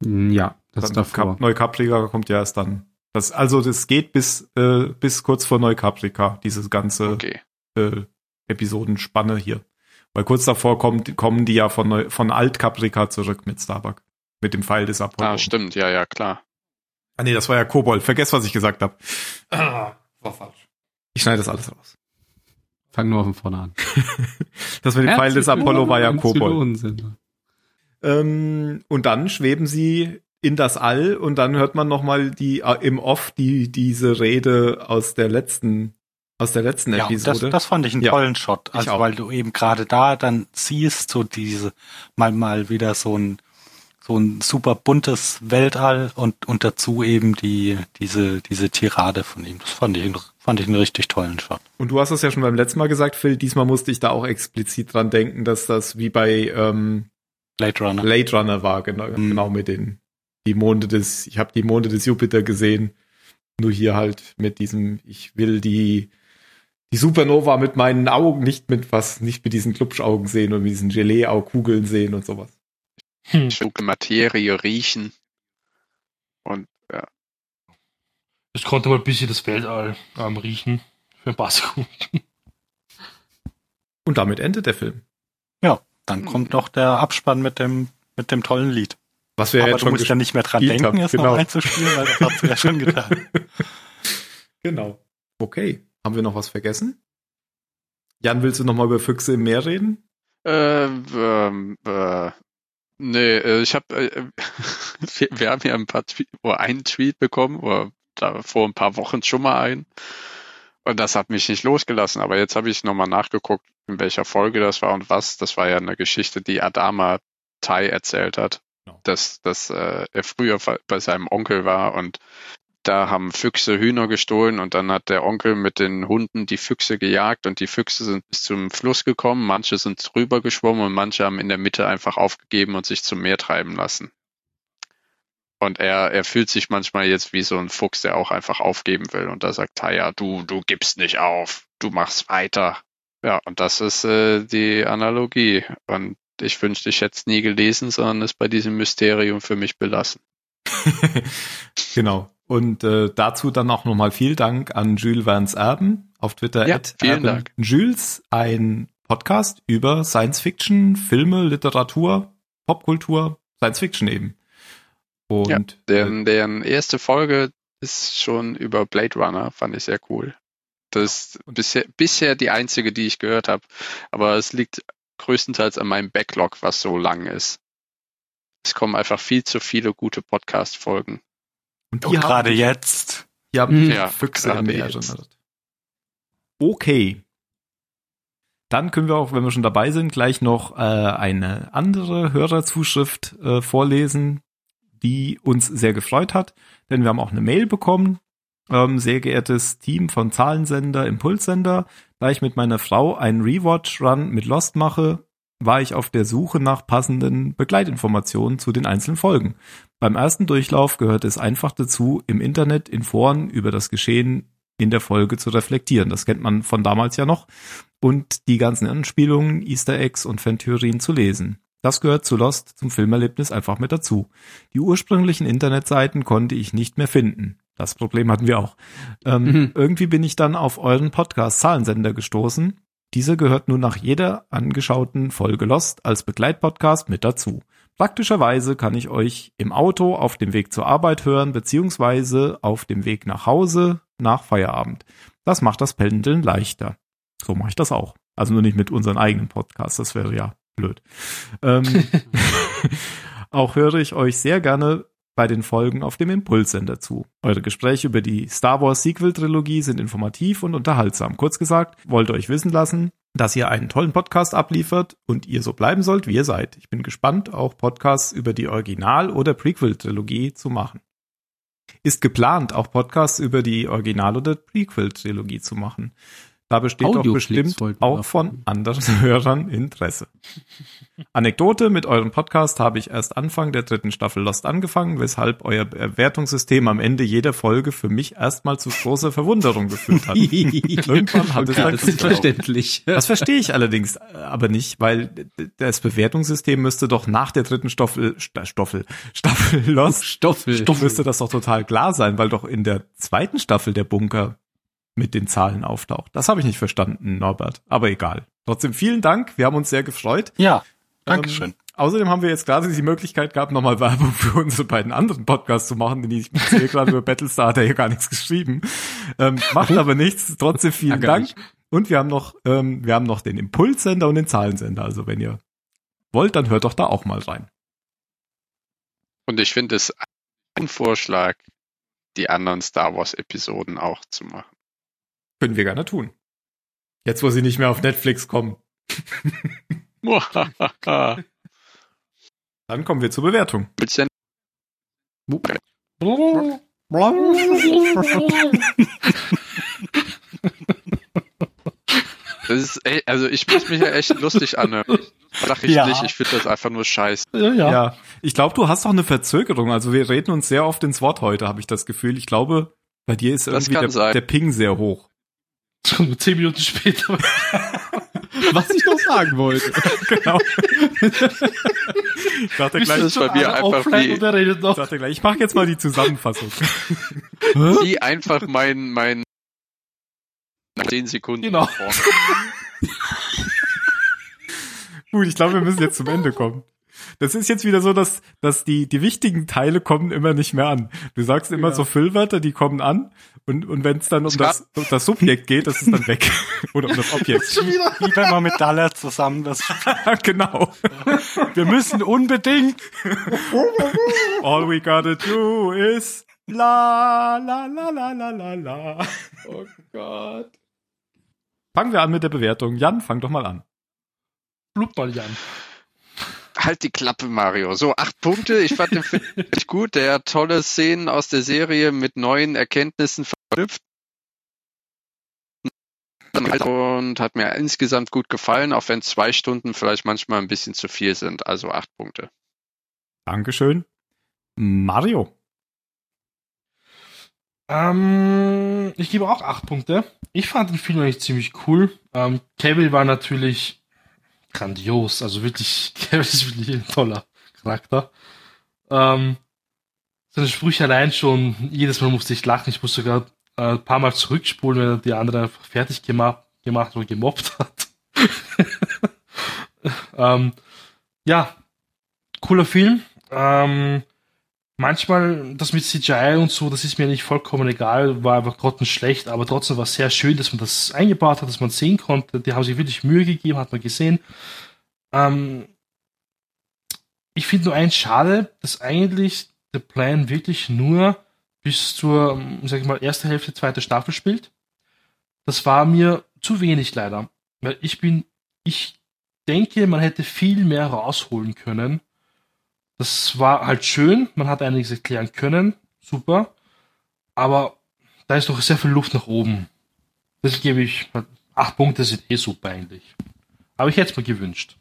Ja, das Dann davor. Kap Neukaprika kommt ja erst dann. Das, also das geht bis, äh, bis kurz vor Neukaprika, dieses ganze Okay. äh, Episodenspanne hier. Weil kurz davor kommt, kommen die ja von, Neu von Alt-Caprica zurück mit Starbuck. Mit dem Pfeil des Apollo. Ah, stimmt, ja, ja, klar. Ah nee, das war ja Kobold. Vergesst, was ich gesagt habe. Ah, war falsch. Ich schneide das alles raus. Fang nur von vorne an. Das mit dem Pfeil des Apollo war ja Kobold. Ähm, und dann schweben sie in das All und dann hört man noch mal die äh, im Off die diese Rede aus der letzten aus der letzten Ja, das, Episode. das fand ich einen Ja, tollen Shot. Also weil du eben gerade da dann siehst, so diese, mal mal wieder so ein so ein super buntes Weltall und, und dazu eben die, diese, diese Tirade von ihm. Das fand ich, fand ich einen richtig tollen Shot. Und du hast es ja schon beim letzten Mal gesagt, Phil, diesmal musste ich da auch explizit dran denken, dass das wie bei ähm, Blade Runner. Blade Runner war, genau, Mhm. genau mit den die Monde des, ich habe die Monde des Jupiter gesehen. Nur hier halt mit diesem, ich will die die Supernova mit meinen Augen, nicht mit was, nicht mit diesen Klubschaugen sehen und mit diesen Gelee-Kugeln sehen und sowas. Hm. dunkle Materie riechen. Und ja, Ich konnte mal ein bisschen das Weltall ähm, riechen. Für ein paar Sekunden. Und damit endet der Film. Dann kommt noch der Abspann mit dem, mit dem tollen Lied. Was wir Aber jetzt du schon musst ja nicht mehr dran denken, haben, es genau. noch einzuspielen, weil das hast du ja schon getan. Genau. Okay. Haben wir noch was vergessen? Jan, willst du noch mal über Füchse im Meer reden? Äh, ähm, äh, nee, äh, ich habe, äh, wir, wir haben ja ein paar Tweet, oder einen Tweet bekommen, oder da vor ein paar Wochen schon mal einen. Und das hat mich nicht losgelassen. Aber jetzt habe ich nochmal nachgeguckt, in welcher Folge das war und was. Das war ja eine Geschichte, die Adama Tai erzählt hat, Genau. dass, dass äh, er früher bei seinem Onkel war und da haben Füchse Hühner gestohlen und dann hat der Onkel mit den Hunden die Füchse gejagt und die Füchse sind bis zum Fluss gekommen, manche sind drüber geschwommen und manche haben in der Mitte einfach aufgegeben und sich zum Meer treiben lassen. Und er, er fühlt sich manchmal jetzt wie so ein Fuchs, der auch einfach aufgeben will. Und da sagt Taya, du, du gibst nicht auf, du machst weiter. Ja, und das ist äh, die Analogie. Und ich wünschte, ich hätte es nie gelesen, sondern es bei diesem Mysterium für mich belassen. genau. Und äh, dazu dann auch nochmal viel Dank an Jules Vance Erben auf Twitter. Ja, vielen Dank. Jules, ein Podcast über Science Fiction, Filme, Literatur, Popkultur, Science Fiction eben. Und Ja, äh, Deren, deren erste Folge ist schon über Blade Runner, fand ich sehr cool. Das ist bisher, bisher die einzige, die ich gehört habe. Aber es liegt größtenteils an meinem Backlog, was so lang ist. Es kommen einfach viel zu viele gute Podcast-Folgen. Und Und die haben gerade jetzt. Die haben. Ja, Füchse im Meer. Okay. Dann können wir auch, wenn wir schon dabei sind, gleich noch äh, eine andere Hörerzuschrift äh, vorlesen, die uns sehr gefreut hat, denn wir haben auch eine Mail bekommen. Ähm, sehr geehrtes Team von Zahlensender, Impulssender, da ich mit meiner Frau einen Rewatch-Run mit Lost mache, war ich auf der Suche nach passenden Begleitinformationen zu den einzelnen Folgen. Beim ersten Durchlauf gehört es einfach dazu, im Internet in Foren über das Geschehen in der Folge zu reflektieren. Das kennt man von damals ja noch. Und die ganzen Anspielungen, Easter Eggs und Fantheorien zu lesen. Das gehört zu Lost zum Filmerlebnis einfach mit dazu. Die ursprünglichen Internetseiten konnte ich nicht mehr finden. Das Problem hatten wir auch. Ähm, Mhm. Irgendwie bin ich dann auf euren Podcast Zahlensender gestoßen. Dieser gehört nun nach jeder angeschauten Folge Lost als Begleitpodcast mit dazu. Praktischerweise kann ich euch im Auto auf dem Weg zur Arbeit hören, beziehungsweise auf dem Weg nach Hause nach Feierabend. Das macht das Pendeln leichter. So mache ich das auch. Also nur nicht mit unseren eigenen Podcasts, das wäre ja blöd. Ähm, auch höre ich euch sehr gerne bei den Folgen auf dem Impulssender zu. Eure Gespräche über die Star Wars Sequel Trilogie sind informativ und unterhaltsam. Kurz gesagt, wollte euch wissen lassen, dass ihr einen tollen Podcast abliefert und ihr so bleiben sollt, wie ihr seid. Ich bin gespannt, auch Podcasts über die Original- oder Prequel-Trilogie zu machen. Ist geplant, auch Podcasts über die Original- oder Prequel-Trilogie zu machen. Da besteht doch bestimmt auch von anderen Hörern Interesse. Anekdote, mit eurem Podcast habe ich erst Anfang der dritten Staffel Lost angefangen, weshalb euer Bewertungssystem am Ende jeder Folge für mich erstmal zu großer Verwunderung geführt hat. Irgendwann hat es halt das ist verständlich. Das verstehe ich allerdings äh, aber nicht, weil das Bewertungssystem müsste doch nach der dritten Staffel, Sta- Staffel, Staffel Lost, Stoffel. müsste das doch total klar sein, weil doch in der zweiten Staffel der Bunker mit den Zahlen auftaucht. Das habe ich nicht verstanden, Norbert. Aber egal. Trotzdem vielen Dank. Wir haben uns sehr gefreut. Ja, Dankeschön. Ähm, außerdem haben wir jetzt gerade die Möglichkeit gehabt, nochmal Werbung für unsere beiden anderen Podcasts zu machen, denn ich sehe gerade über Battlestar hat er hier gar nichts geschrieben. Ähm, macht aber nichts. Trotzdem vielen. Dank. Und wir haben noch, ähm, wir haben noch den Impulssender und den Zahlensender. Also wenn ihr wollt, dann hört doch da auch mal rein. Und ich finde es ein Vorschlag, die anderen Star Wars Episoden auch zu machen. Können wir gerne tun. Jetzt, wo sie nicht mehr auf Netflix kommen. Dann kommen wir zur Bewertung. Willst du denn Das ist, ey, also ich muss mich ja echt lustig anhören. Sag ich Ja. nicht, ich finde das einfach nur scheiße. Ja, ja. Ja. Ich glaube, du hast auch eine Verzögerung. Also wir reden uns sehr oft ins Wort heute, habe ich das Gefühl. Ich glaube, bei dir ist Das irgendwie der, der Ping sehr hoch. Schon zehn Minuten später. Was ich noch sagen wollte. genau. ich dachte gleich, ist bei mir einfach er redet ich noch. dachte gleich, ich mache jetzt mal die Zusammenfassung. Die einfach mein, mein, nach 10 Sekunden. Genau. Gut, ich glaube, wir müssen jetzt zum Ende kommen. Das ist jetzt wieder so, dass, dass die, die wichtigen Teile kommen immer nicht mehr an. Du sagst immer Ja. so Füllwörter, die kommen an. Und, und wenn es dann um Es das, um das Subjekt geht, das ist dann weg. Oder um das Objekt. Schon wieder. Wie wenn man mit Daller zusammen das. genau. Wir müssen unbedingt. All we gotta do is la, la, la, la, la, la, la. Oh Gott. Fangen wir an mit der Bewertung. Jan, fang doch mal an. Blub mal, Jan. Halt die Klappe, Mario. So, acht Punkte. Ich fand den Film richtig gut. Der hat tolle Szenen aus der Serie mit neuen Erkenntnissen verknüpft. Und hat mir insgesamt gut gefallen, auch wenn zwei Stunden vielleicht manchmal ein bisschen zu viel sind. Also acht Punkte. Dankeschön. Mario. Ähm, ich gebe auch acht Punkte. Ich fand den Film eigentlich ziemlich cool. Ähm, Cavill war natürlich grandios. Also wirklich, wirklich ein toller Charakter. Ähm, seine Sprüche allein schon, jedes Mal musste ich lachen. Ich musste sogar äh, ein paar Mal zurückspulen, wenn er die andere einfach fertig gemacht, gemacht oder gemobbt hat. ähm, ja, cooler Film. Ähm, manchmal das mit CGI und so, das ist mir nicht vollkommen egal, war einfach grottenschlecht, aber trotzdem war es sehr schön, dass man das eingebaut hat, dass man sehen konnte. Die haben sich wirklich Mühe gegeben, hat man gesehen. Ähm, ich finde nur eins schade, dass eigentlich der Plan wirklich nur bis zur, sag ich mal, erste Hälfte, zweite Staffel spielt. Das war mir zu wenig leider. Weil ich bin, ich denke, man hätte viel mehr rausholen können. Das war halt schön, man hat einiges erklären können, super, aber da ist noch sehr viel Luft nach oben. Das gebe ich, acht Punkte sind eh super eigentlich. Aber ich hätte es mir gewünscht.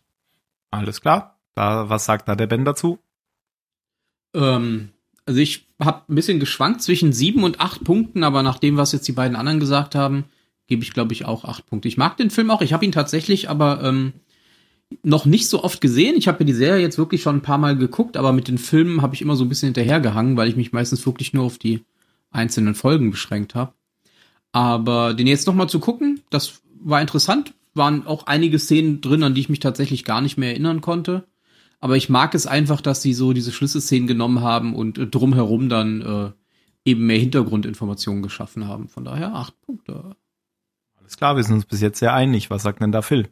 Alles klar. Da, was sagt da der Ben dazu? Ähm, also ich habe ein bisschen geschwankt zwischen sieben und acht Punkten, aber nach dem, was jetzt die beiden anderen gesagt haben, gebe ich, glaube ich, auch acht Punkte. Ich mag den Film auch. Ich habe ihn tatsächlich aber ähm, noch nicht so oft gesehen. Ich habe ja die Serie jetzt wirklich schon ein paar Mal geguckt, aber mit den Filmen habe ich immer so ein bisschen hinterhergehangen, weil ich mich meistens wirklich nur auf die einzelnen Folgen beschränkt habe. Aber den jetzt noch mal zu gucken, das war interessant. Waren auch einige Szenen drin, an die ich mich tatsächlich gar nicht mehr erinnern konnte. Aber ich mag es einfach, dass sie so diese Schlüsselszenen genommen haben und äh, drumherum dann äh, eben mehr Hintergrundinformationen geschaffen haben. Von daher acht Punkte. Alles klar, wir sind uns bis jetzt sehr einig. Was sagt denn da Phil?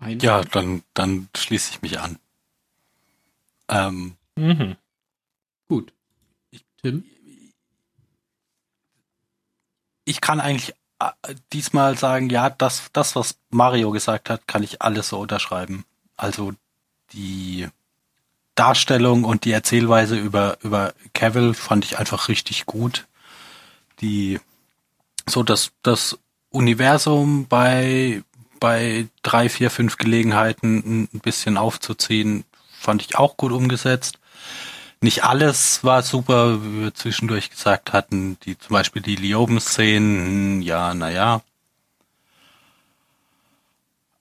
Ein Ja, dann, dann schließe ich mich an. Ähm, Mhm. Gut. Tim? ich kann eigentlich äh, diesmal sagen, ja, das, das, was Mario gesagt hat, kann ich alles so unterschreiben. Also die Darstellung und die Erzählweise über, über Cavill fand ich einfach richtig gut. Die, so das, das Universum bei, bei drei, vier, fünf Gelegenheiten ein bisschen aufzuziehen, fand ich auch gut umgesetzt. Nicht alles war super, wie wir zwischendurch gesagt hatten, die zum Beispiel die Lioben-Szenen, hm, ja, naja.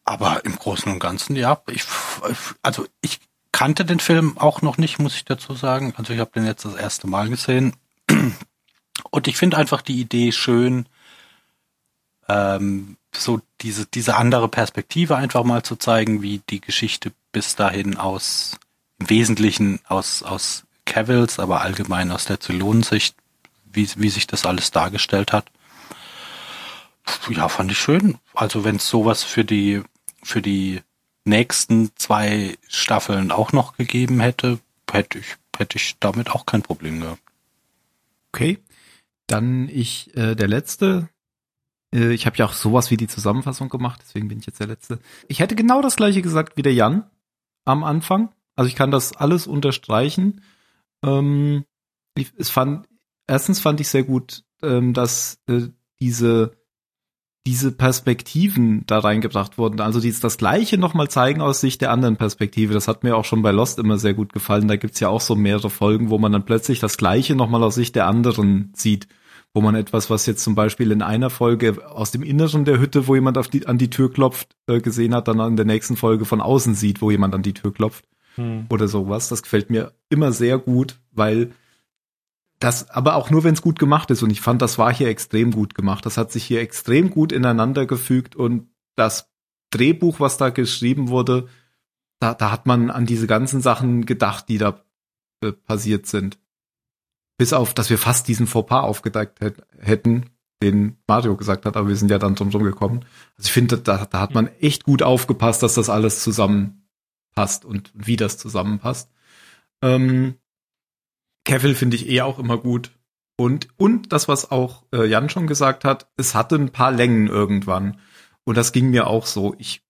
Aber im Großen und Ganzen, ja, ich, also ich kannte den Film auch noch nicht, muss ich dazu sagen. Also ich habe den jetzt das erste Mal gesehen. Und ich finde einfach die Idee schön, ähm, so diese, diese andere Perspektive einfach mal zu zeigen, wie die Geschichte bis dahin aus, im Wesentlichen aus, aus Cavills, aber allgemein aus der Zylonensicht, wie, wie sich das alles dargestellt hat. Ja, fand ich schön. Also wenn es sowas für die, für die nächsten zwei Staffeln auch noch gegeben hätte, hätte ich, hätte ich damit auch kein Problem gehabt. Okay. Dann ich, äh, der Letzte. Äh, ich habe ja auch sowas wie die Zusammenfassung gemacht, deswegen bin ich jetzt der Letzte. Ich hätte genau das gleiche gesagt wie der Jan am Anfang. Also ich kann das alles unterstreichen. Ähm, ich, es fand, erstens fand ich sehr gut, ähm, dass äh, diese diese Perspektiven da reingebracht wurden. Also die das Gleiche nochmal zeigen aus Sicht der anderen Perspektive. Das hat mir auch schon bei Lost immer sehr gut gefallen. Da gibt's ja auch so mehrere Folgen, wo man dann plötzlich das Gleiche nochmal aus Sicht der anderen sieht. Wo man etwas, was jetzt zum Beispiel in einer Folge aus dem Inneren der Hütte, wo jemand auf die, an die Tür klopft, äh, gesehen hat, dann in der nächsten Folge von außen sieht, wo jemand an die Tür klopft. Hm. Oder sowas. Das gefällt mir immer sehr gut, weil das, aber auch nur, wenn es gut gemacht ist. Und ich fand, das war hier extrem gut gemacht. Das hat sich hier extrem gut ineinander gefügt und das Drehbuch, was da geschrieben wurde, da, da hat man an diese ganzen Sachen gedacht, die da äh, passiert sind. Bis auf, dass wir fast diesen Fauxpas aufgedeckt hätten, den Mario gesagt hat, aber wir sind ja dann drum gekommen. Also ich finde, da, da hat man echt gut aufgepasst, dass das alles zusammenpasst und wie das zusammenpasst. Ähm, Cavill finde ich eher auch immer gut. Und, und das, was auch äh, Jan schon gesagt hat, es hatte ein paar Längen irgendwann. Und das ging mir auch so. Ich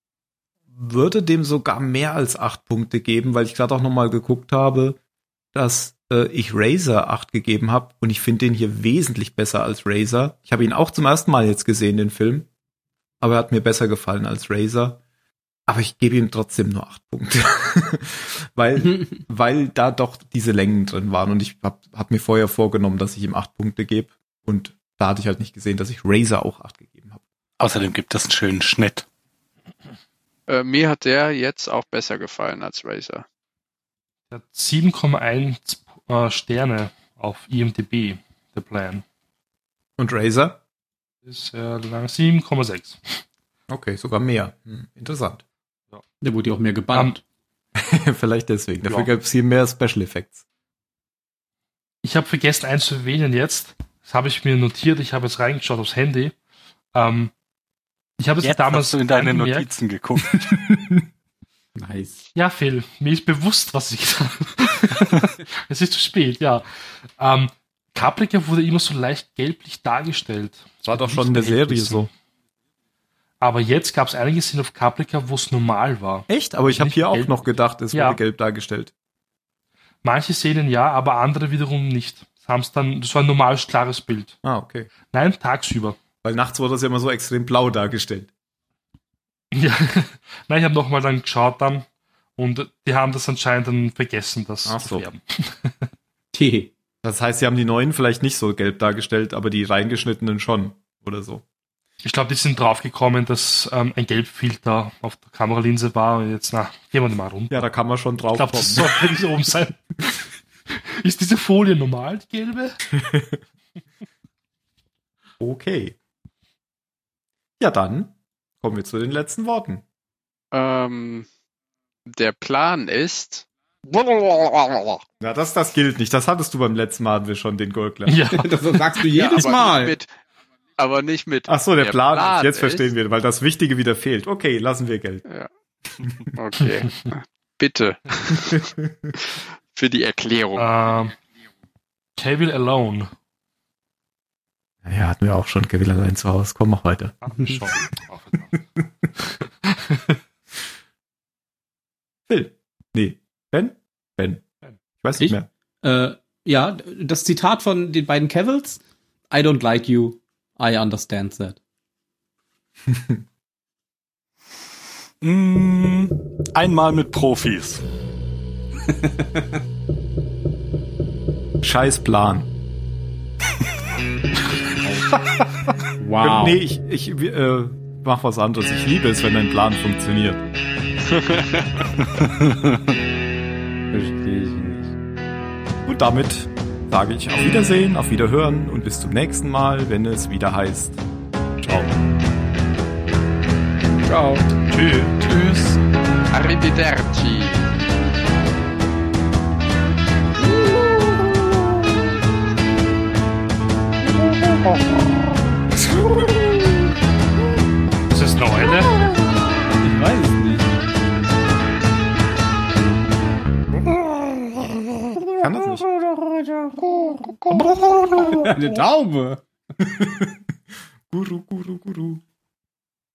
würde dem sogar mehr als acht Punkte geben, weil ich gerade auch nochmal geguckt habe, dass äh, ich Razer acht gegeben habe und ich finde den hier wesentlich besser als Razer. Ich habe ihn auch zum ersten Mal jetzt gesehen, den Film. Aber er hat mir besser gefallen als Razer. Aber ich gebe ihm trotzdem nur acht Punkte. weil, weil da doch diese Längen drin waren. Und ich habe hab mir vorher vorgenommen, dass ich ihm acht Punkte gebe. Und da hatte ich halt nicht gesehen, dass ich Razer auch acht gegeben habe. Außerdem gibt es einen schönen Schnitt. Äh, mir hat der jetzt auch besser gefallen als Razer. Der hat 7,1 äh, Sterne auf IMDb, der Plan. Und Razer? Ist äh, 7,6. Okay, sogar mehr. Hm, interessant. Ja. Der wurde ja auch mehr gebannt. Vielleicht deswegen. Dafür ja. gab es hier mehr Special Effects. Ich habe vergessen, eins zu erwähnen jetzt. Das habe ich mir notiert. Ich habe jetzt reingeschaut aufs Handy. Ähm, ich habe es damals hast du in deine angemerkt. Notizen geguckt. nice. Ja, Phil, mir ist bewusst, was ich gesagt habe. es ist zu spät, ja. Ähm, Caprica wurde immer so leicht gelblich dargestellt. Das war doch schon in der Serie so. Aber jetzt gab es einige Szenen auf Caprica, wo es normal war. Echt? Aber ich habe hier auch noch gedacht, es ja. wurde gelb dargestellt. Manche Szenen ja, aber andere wiederum nicht. Das, dann, das war ein normales, klares Bild. Ah, okay. Nein, tagsüber. Weil nachts wurde das ja immer so extrem blau dargestellt. Ja, nein, ich habe nochmal dann geschaut dann und die haben das anscheinend dann vergessen, das Ach so. Tee. Das heißt, sie haben die neuen vielleicht nicht so gelb dargestellt, aber die reingeschnittenen schon oder so. Ich glaube, die sind draufgekommen, dass ähm, ein Gelbfilter auf der Kameralinse war. Jetzt, na, gehen wir mal runter. Ja, da kann man schon drauf ich glaub, kommen. Das sollte nicht oben sein. Ist diese Folie normal, die gelbe? okay. Ja, dann kommen wir zu den letzten Worten. Ähm, der Plan ist. Na, das, das gilt nicht. Das hattest du beim letzten Mal, hatten wir schon den Goldglas. Ja, das sagst du jedes ja, Mal. Mit, aber nicht mit. Ach so, der, der Plan, Plan, ist, jetzt verstehen wir, weil das Wichtige wieder fehlt. Okay, lassen wir Geld. Ja. Okay. Bitte. Für die Erklärung. Uh, Cable Alone. Ja, hatten wir auch schon Alone zu Hause. Komm, mach weiter. Phil. Nee. Ben? Ben. Ich weiß nicht ich? mehr. Äh, ja, das Zitat von den beiden Cavills. I don't like you. I understand that. mm, einmal mit Profis. Scheiß Plan. wow. Nee, ich, ich äh, mach was anderes. Ich liebe es, wenn ein Plan funktioniert. Verstehe ich nicht. Und damit sage ich auf Wiedersehen, auf Wiederhören und bis zum nächsten Mal, wenn es wieder heißt. Ciao. Ciao. Tschüss. Tschüss. Arrivederci. Ist das eine Eule? Ich weiß es nicht. Kann das nicht. Eine Taube. Guru, Guru, Guru.